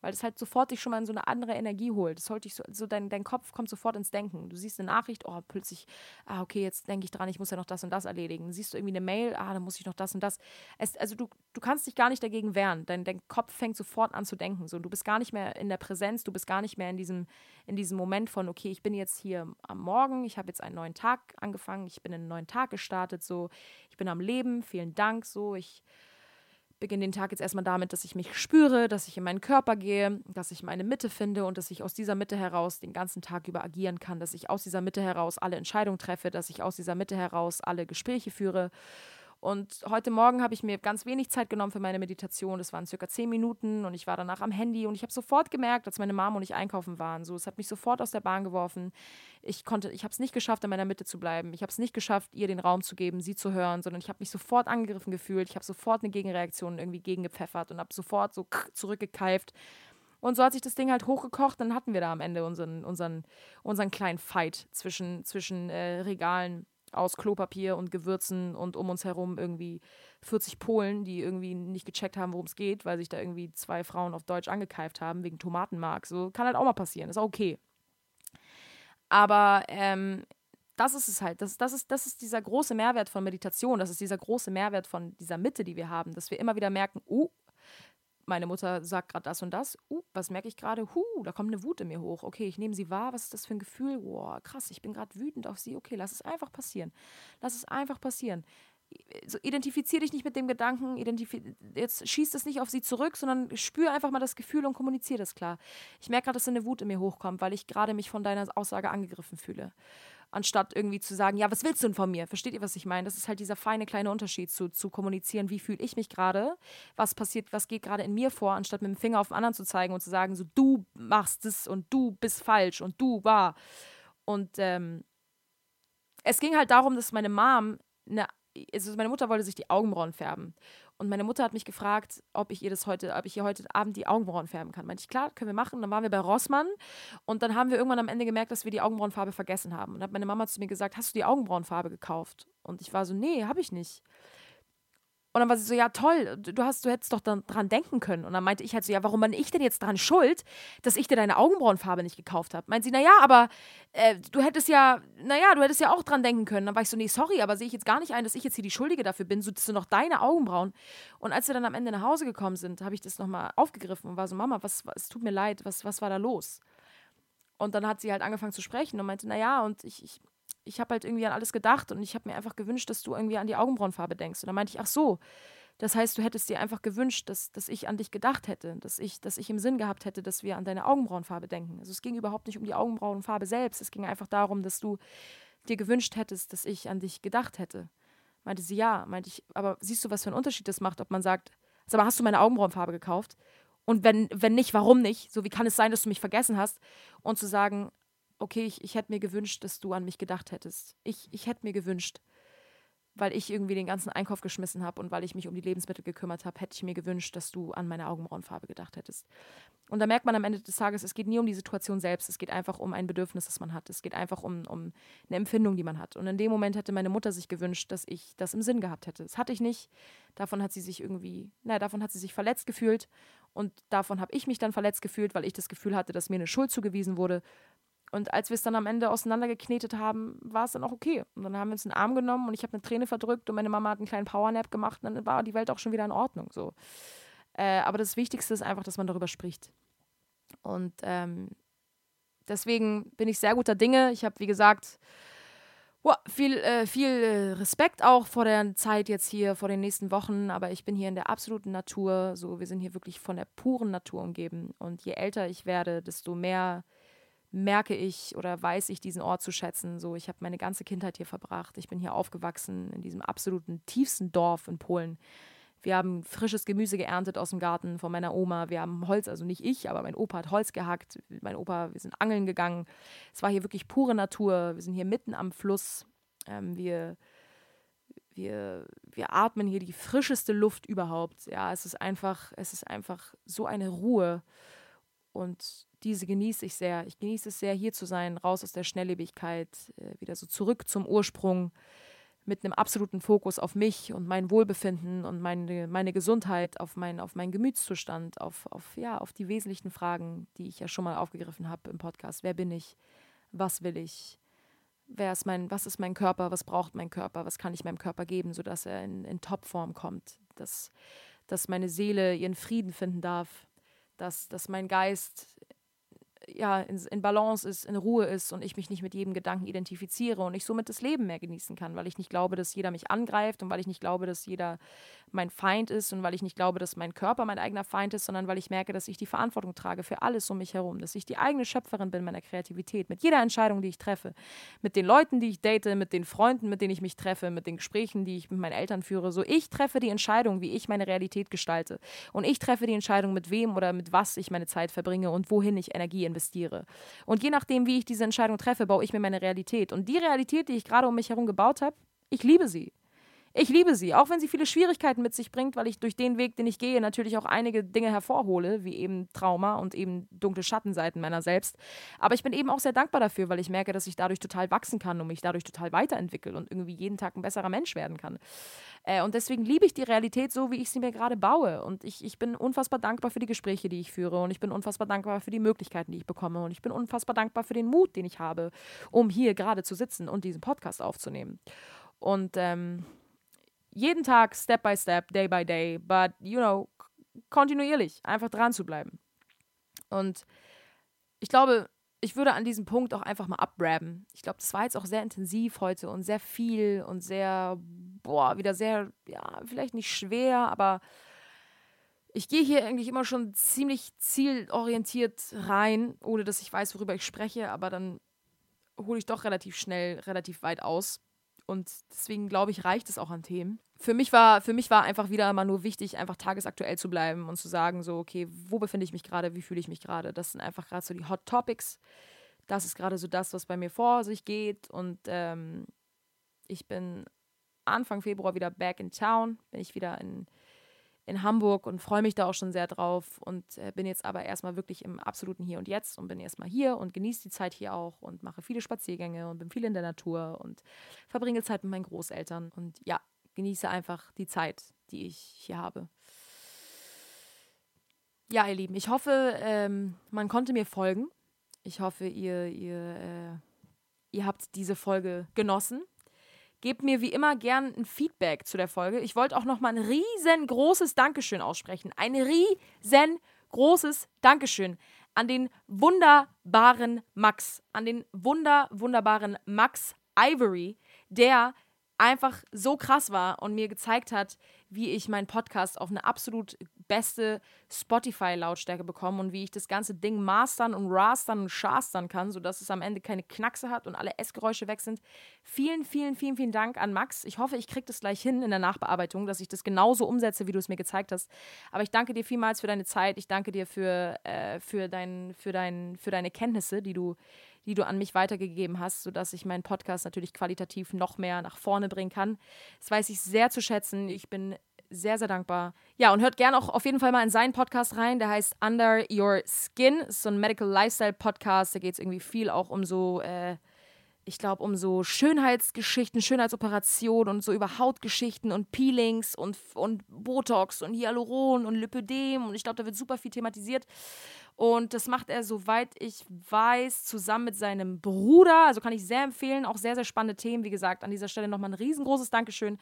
weil es halt sofort dich schon mal in so eine andere Energie holt. Das holt dich so, so dein, dein Kopf kommt sofort ins Denken. Du siehst eine Nachricht, oh, plötzlich, ah, okay, jetzt denke ich dran, ich muss ja noch das und das erledigen. Siehst du irgendwie eine Mail, ah, dann muss ich noch das und das. Es, also du, du kannst dich gar nicht dagegen wehren. Dein, dein Kopf fängt sofort an zu denken. So, du bist gar nicht mehr in der Präsenz, du bist gar nicht mehr in diesem, in diesem Moment von, okay, ich bin jetzt hier am Morgen, ich habe jetzt einen neuen Tag angefangen, ich bin in einen neuen Tag gestartet, so, ich bin am Leben, vielen Dank, so, ich beginne den Tag jetzt erstmal damit, dass ich mich spüre, dass ich in meinen Körper gehe, dass ich meine Mitte finde und dass ich aus dieser Mitte heraus den ganzen Tag über agieren kann, dass ich aus dieser Mitte heraus alle Entscheidungen treffe, dass ich aus dieser Mitte heraus alle Gespräche führe und heute Morgen habe ich mir ganz wenig Zeit genommen für meine Meditation. Das waren circa zehn Minuten und ich war danach am Handy und ich habe sofort gemerkt, als meine Mama und ich einkaufen waren, so, es hat mich sofort aus der Bahn geworfen. Ich konnte, ich habe es nicht geschafft, in meiner Mitte zu bleiben. Ich habe es nicht geschafft, ihr den Raum zu geben, sie zu hören, sondern ich habe mich sofort angegriffen gefühlt. Ich habe sofort eine Gegenreaktion irgendwie gegengepfeffert und habe sofort so zurückgekeift. Und so hat sich das Ding halt hochgekocht. Dann hatten wir da am Ende unseren, unseren, unseren kleinen Fight zwischen, zwischen äh, Regalen aus Klopapier und Gewürzen und um uns herum irgendwie 40 Polen, die irgendwie nicht gecheckt haben, worum es geht, weil sich da irgendwie zwei Frauen auf Deutsch angekeift haben wegen Tomatenmark. So kann halt auch mal passieren, ist auch okay. Aber ähm, das ist es halt. Das, das, ist, das ist dieser große Mehrwert von Meditation. Das ist dieser große Mehrwert von dieser Mitte, die wir haben, dass wir immer wieder merken, uh, meine Mutter sagt gerade das und das. Uh, was merke ich gerade? Huh, da kommt eine Wut in mir hoch. Okay, ich nehme sie wahr. Was ist das für ein Gefühl? Boah, krass, ich bin gerade wütend auf sie. Okay, lass es einfach passieren. Lass es einfach passieren. So, identifizier dich nicht mit dem Gedanken, jetzt schießt es nicht auf sie zurück, sondern spür einfach mal das Gefühl und kommuniziere das klar. Ich merke gerade, dass eine Wut in mir hochkommt, weil ich gerade mich von deiner Aussage angegriffen fühle anstatt irgendwie zu sagen, ja, was willst du denn von mir? Versteht ihr, was ich meine? Das ist halt dieser feine kleine Unterschied zu, zu kommunizieren, wie fühle ich mich gerade, was passiert, was geht gerade in mir vor, anstatt mit dem Finger auf den anderen zu zeigen und zu sagen, so du machst es und du bist falsch und du war. Und ähm, es ging halt darum, dass meine Mom eine also meine Mutter wollte sich die Augenbrauen färben. Und meine Mutter hat mich gefragt, ob ich ihr das heute, ob ich ihr heute Abend die Augenbrauen färben kann. Meinte ich, klar, können wir machen. Dann waren wir bei Rossmann und dann haben wir irgendwann am Ende gemerkt, dass wir die Augenbrauenfarbe vergessen haben. Und dann hat meine Mama zu mir gesagt, hast du die Augenbrauenfarbe gekauft? Und ich war so, nee, habe ich nicht. Und dann war sie so, ja toll, du hast, du hättest doch dann dran denken können. Und dann meinte ich halt so, ja, warum bin ich denn jetzt dran schuld, dass ich dir deine Augenbrauenfarbe nicht gekauft habe? Meint sie, naja, aber äh, du hättest ja, naja, du hättest ja auch dran denken können. Dann war ich so, nee, sorry, aber sehe ich jetzt gar nicht ein, dass ich jetzt hier die Schuldige dafür bin, so, das sind noch deine Augenbrauen. Und als wir dann am Ende nach Hause gekommen sind, habe ich das nochmal aufgegriffen und war so, Mama, was, es tut mir leid, was, was war da los? Und dann hat sie halt angefangen zu sprechen und meinte, naja, und ich, ich ich habe halt irgendwie an alles gedacht und ich habe mir einfach gewünscht, dass du irgendwie an die Augenbrauenfarbe denkst. Und dann meinte ich, ach so, das heißt, du hättest dir einfach gewünscht, dass, dass ich an dich gedacht hätte, dass ich, dass ich im Sinn gehabt hätte, dass wir an deine Augenbrauenfarbe denken. Also es ging überhaupt nicht um die Augenbrauenfarbe selbst, es ging einfach darum, dass du dir gewünscht hättest, dass ich an dich gedacht hätte. Meinte sie, ja. Meinte ich, aber siehst du, was für einen Unterschied das macht, ob man sagt, sag mal, hast du meine Augenbrauenfarbe gekauft? Und wenn, wenn nicht, warum nicht? So, wie kann es sein, dass du mich vergessen hast? Und zu sagen, okay, ich, ich hätte mir gewünscht, dass du an mich gedacht hättest. Ich, ich hätte mir gewünscht, weil ich irgendwie den ganzen Einkauf geschmissen habe und weil ich mich um die Lebensmittel gekümmert habe, hätte ich mir gewünscht, dass du an meine Augenbrauenfarbe gedacht hättest. Und da merkt man am Ende des Tages, es geht nie um die Situation selbst, es geht einfach um ein Bedürfnis, das man hat. Es geht einfach um, um eine Empfindung, die man hat. Und in dem Moment hätte meine Mutter sich gewünscht, dass ich das im Sinn gehabt hätte. Das hatte ich nicht. Davon hat sie sich irgendwie, naja, davon hat sie sich verletzt gefühlt. Und davon habe ich mich dann verletzt gefühlt, weil ich das Gefühl hatte, dass mir eine Schuld zugewiesen wurde. Und als wir es dann am Ende auseinandergeknetet haben, war es dann auch okay. Und dann haben wir uns einen Arm genommen und ich habe eine Träne verdrückt und meine Mama hat einen kleinen Powernap gemacht und dann war die Welt auch schon wieder in Ordnung. So. Äh, aber das Wichtigste ist einfach, dass man darüber spricht. Und ähm, deswegen bin ich sehr guter Dinge. Ich habe, wie gesagt, wow, viel, äh, viel äh, Respekt auch vor der Zeit jetzt hier, vor den nächsten Wochen. Aber ich bin hier in der absoluten Natur. So, wir sind hier wirklich von der puren Natur umgeben. Und je älter ich werde, desto mehr merke ich oder weiß ich diesen Ort zu schätzen. So, ich habe meine ganze Kindheit hier verbracht. Ich bin hier aufgewachsen in diesem absoluten tiefsten Dorf in Polen. Wir haben frisches Gemüse geerntet aus dem Garten von meiner Oma. Wir haben Holz, also nicht ich, aber mein Opa hat Holz gehackt. Mein Opa, wir sind angeln gegangen. Es war hier wirklich pure Natur. Wir sind hier mitten am Fluss. Ähm, wir, wir, wir atmen hier die frischeste Luft überhaupt. Ja, es ist einfach, es ist einfach so eine Ruhe. Und diese genieße ich sehr. Ich genieße es sehr, hier zu sein, raus aus der Schnelllebigkeit, äh, wieder so zurück zum Ursprung, mit einem absoluten Fokus auf mich und mein Wohlbefinden und meine, meine Gesundheit, auf, mein, auf meinen Gemütszustand, auf, auf, ja, auf die wesentlichen Fragen, die ich ja schon mal aufgegriffen habe im Podcast. Wer bin ich? Was will ich? Wer ist mein, was ist mein Körper? Was braucht mein Körper? Was kann ich meinem Körper geben, sodass er in, in Topform kommt? Dass, dass meine Seele ihren Frieden finden darf, dass, dass mein Geist ja, in, in, Balance ist, in Ruhe ist und ich mich nicht mit jedem Gedanken identifiziere und ich somit das Leben mehr genießen kann, weil ich nicht glaube, dass jeder mich angreift und weil ich nicht glaube, dass jeder mein Feind ist und weil ich nicht glaube, dass mein Körper mein eigener Feind ist, sondern weil ich merke, dass ich die Verantwortung trage für alles um mich herum, dass ich die eigene Schöpferin bin meiner Kreativität, mit jeder Entscheidung, die ich treffe, mit den Leuten, die ich date, mit den Freunden, mit denen ich mich treffe, mit den Gesprächen, die ich mit meinen Eltern führe. So, ich treffe die Entscheidung, wie ich meine Realität gestalte. Und ich treffe die Entscheidung, mit wem oder mit was ich meine Zeit verbringe und wohin ich Energie investiere. Und je nachdem, wie ich diese Entscheidung treffe, baue ich mir meine Realität. Und die Realität, die ich gerade um mich herum gebaut habe, ich liebe sie. Ich liebe sie, auch wenn sie viele Schwierigkeiten mit sich bringt, weil ich durch den Weg, den ich gehe, natürlich auch einige Dinge hervorhole, wie eben Trauma und eben dunkle Schattenseiten meiner selbst. Aber ich bin eben auch sehr dankbar dafür, weil ich merke, dass ich dadurch total wachsen kann und mich dadurch total weiterentwickle und irgendwie jeden Tag ein besserer Mensch werden kann. Äh, und deswegen liebe ich die Realität so, wie ich sie mir gerade baue. Und ich, ich bin unfassbar dankbar für die Gespräche, die ich führe. Und ich bin unfassbar dankbar für die Möglichkeiten, die ich bekomme. Und ich bin unfassbar dankbar für den Mut, den ich habe, um hier gerade zu sitzen und diesen Podcast aufzunehmen. Und ähm, jeden Tag, Step by Step, Day by Day, but, you know, kontinuierlich, einfach dran zu bleiben. Und ich glaube, ich würde an diesem Punkt auch einfach mal abrappen. Ich glaube, das war jetzt auch sehr intensiv heute und sehr viel und sehr, boah, wieder sehr, ja, vielleicht nicht schwer, aber ich gehe hier eigentlich immer schon ziemlich zielorientiert rein, ohne dass ich weiß, worüber ich spreche, aber dann hole ich doch relativ schnell, relativ weit aus. Und deswegen glaube ich, reicht es auch an Themen. Für mich, war, für mich war einfach wieder mal nur wichtig, einfach tagesaktuell zu bleiben und zu sagen, so, okay, wo befinde ich mich gerade, wie fühle ich mich gerade? Das sind einfach gerade so die Hot Topics. Das ist gerade so das, was bei mir vor sich geht. Und ähm, ich bin Anfang Februar wieder back in town, bin ich wieder in in Hamburg und freue mich da auch schon sehr drauf und äh, bin jetzt aber erstmal wirklich im absoluten Hier und Jetzt und bin erstmal hier und genieße die Zeit hier auch und mache viele Spaziergänge und bin viel in der Natur und verbringe Zeit mit meinen Großeltern und ja, genieße einfach die Zeit, die ich hier habe. Ja, ihr Lieben, ich hoffe, ähm, man konnte mir folgen. Ich hoffe, ihr, ihr, äh, ihr habt diese Folge genossen. Gebt mir wie immer gern ein Feedback zu der Folge. Ich wollte auch noch mal ein riesengroßes Dankeschön aussprechen. Ein riesengroßes Dankeschön an den wunderbaren Max, an den wunder, wunderbaren Max Ivory, der einfach so krass war und mir gezeigt hat, wie ich meinen Podcast auf eine absolut beste Spotify-Lautstärke bekomme und wie ich das ganze Ding mastern und rastern und schastern kann, sodass es am Ende keine Knackse hat und alle Essgeräusche weg sind. Vielen, vielen, vielen, vielen Dank an Max. Ich hoffe, ich kriege das gleich hin in der Nachbearbeitung, dass ich das genauso umsetze, wie du es mir gezeigt hast. Aber ich danke dir vielmals für deine Zeit. Ich danke dir für, äh, für, dein, für, dein, für deine Kenntnisse, die du die du an mich weitergegeben hast, sodass ich meinen Podcast natürlich qualitativ noch mehr nach vorne bringen kann. Das weiß ich sehr zu schätzen. Ich bin sehr, sehr dankbar. Ja, und hört gerne auch auf jeden Fall mal in seinen Podcast rein. Der heißt Under Your Skin. Ist so ein Medical Lifestyle Podcast. Da geht es irgendwie viel auch um so äh, ich glaube, um so Schönheitsgeschichten, Schönheitsoperationen und so über Hautgeschichten und Peelings und, und Botox und Hyaluron und Lipödem. Und ich glaube, da wird super viel thematisiert. Und das macht er, soweit ich weiß, zusammen mit seinem Bruder. Also kann ich sehr empfehlen. Auch sehr, sehr spannende Themen. Wie gesagt, an dieser Stelle nochmal ein riesengroßes Dankeschön.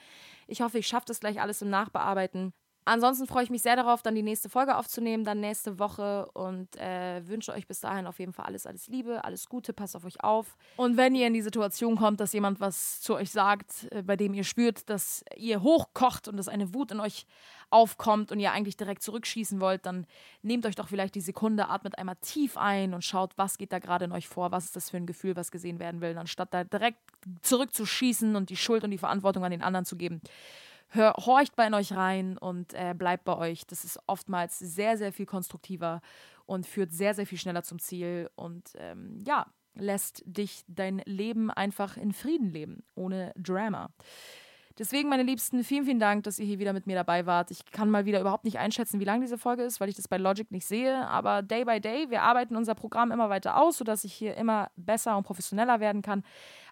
Ich hoffe, ich schaffe das gleich alles im Nachbearbeiten. Ansonsten freue ich mich sehr darauf, dann die nächste Folge aufzunehmen, dann nächste Woche und äh, wünsche euch bis dahin auf jeden Fall alles, alles Liebe, alles Gute, passt auf euch auf. Und wenn ihr in die Situation kommt, dass jemand was zu euch sagt, äh, bei dem ihr spürt, dass ihr hochkocht und dass eine Wut in euch aufkommt und ihr eigentlich direkt zurückschießen wollt, dann nehmt euch doch vielleicht die Sekunde, atmet einmal tief ein und schaut, was geht da gerade in euch vor, was ist das für ein Gefühl, was gesehen werden will, anstatt da direkt zurückzuschießen und die Schuld und die Verantwortung an den anderen zu geben hör, horcht bei euch rein und äh, bleibt bei euch. Das ist oftmals sehr, sehr viel konstruktiver und führt sehr, sehr viel schneller zum Ziel und ähm, ja, lässt dich dein Leben einfach in Frieden leben, ohne Drama. Deswegen, meine Liebsten, vielen, vielen Dank, dass ihr hier wieder mit mir dabei wart. Ich kann mal wieder überhaupt nicht einschätzen, wie lang diese Folge ist, weil ich das bei Logic nicht sehe. Aber day by day, wir arbeiten unser Programm immer weiter aus, sodass ich hier immer besser und professioneller werden kann.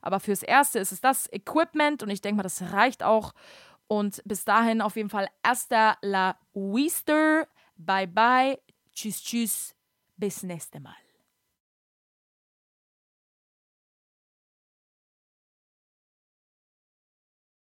Aber fürs Erste ist es das Equipment und ich denke mal, das reicht auch. Und bis dahin auf jeden Fall hasta la Easter. Bye bye. Tschüss, tschüss. Bis nächste Mal.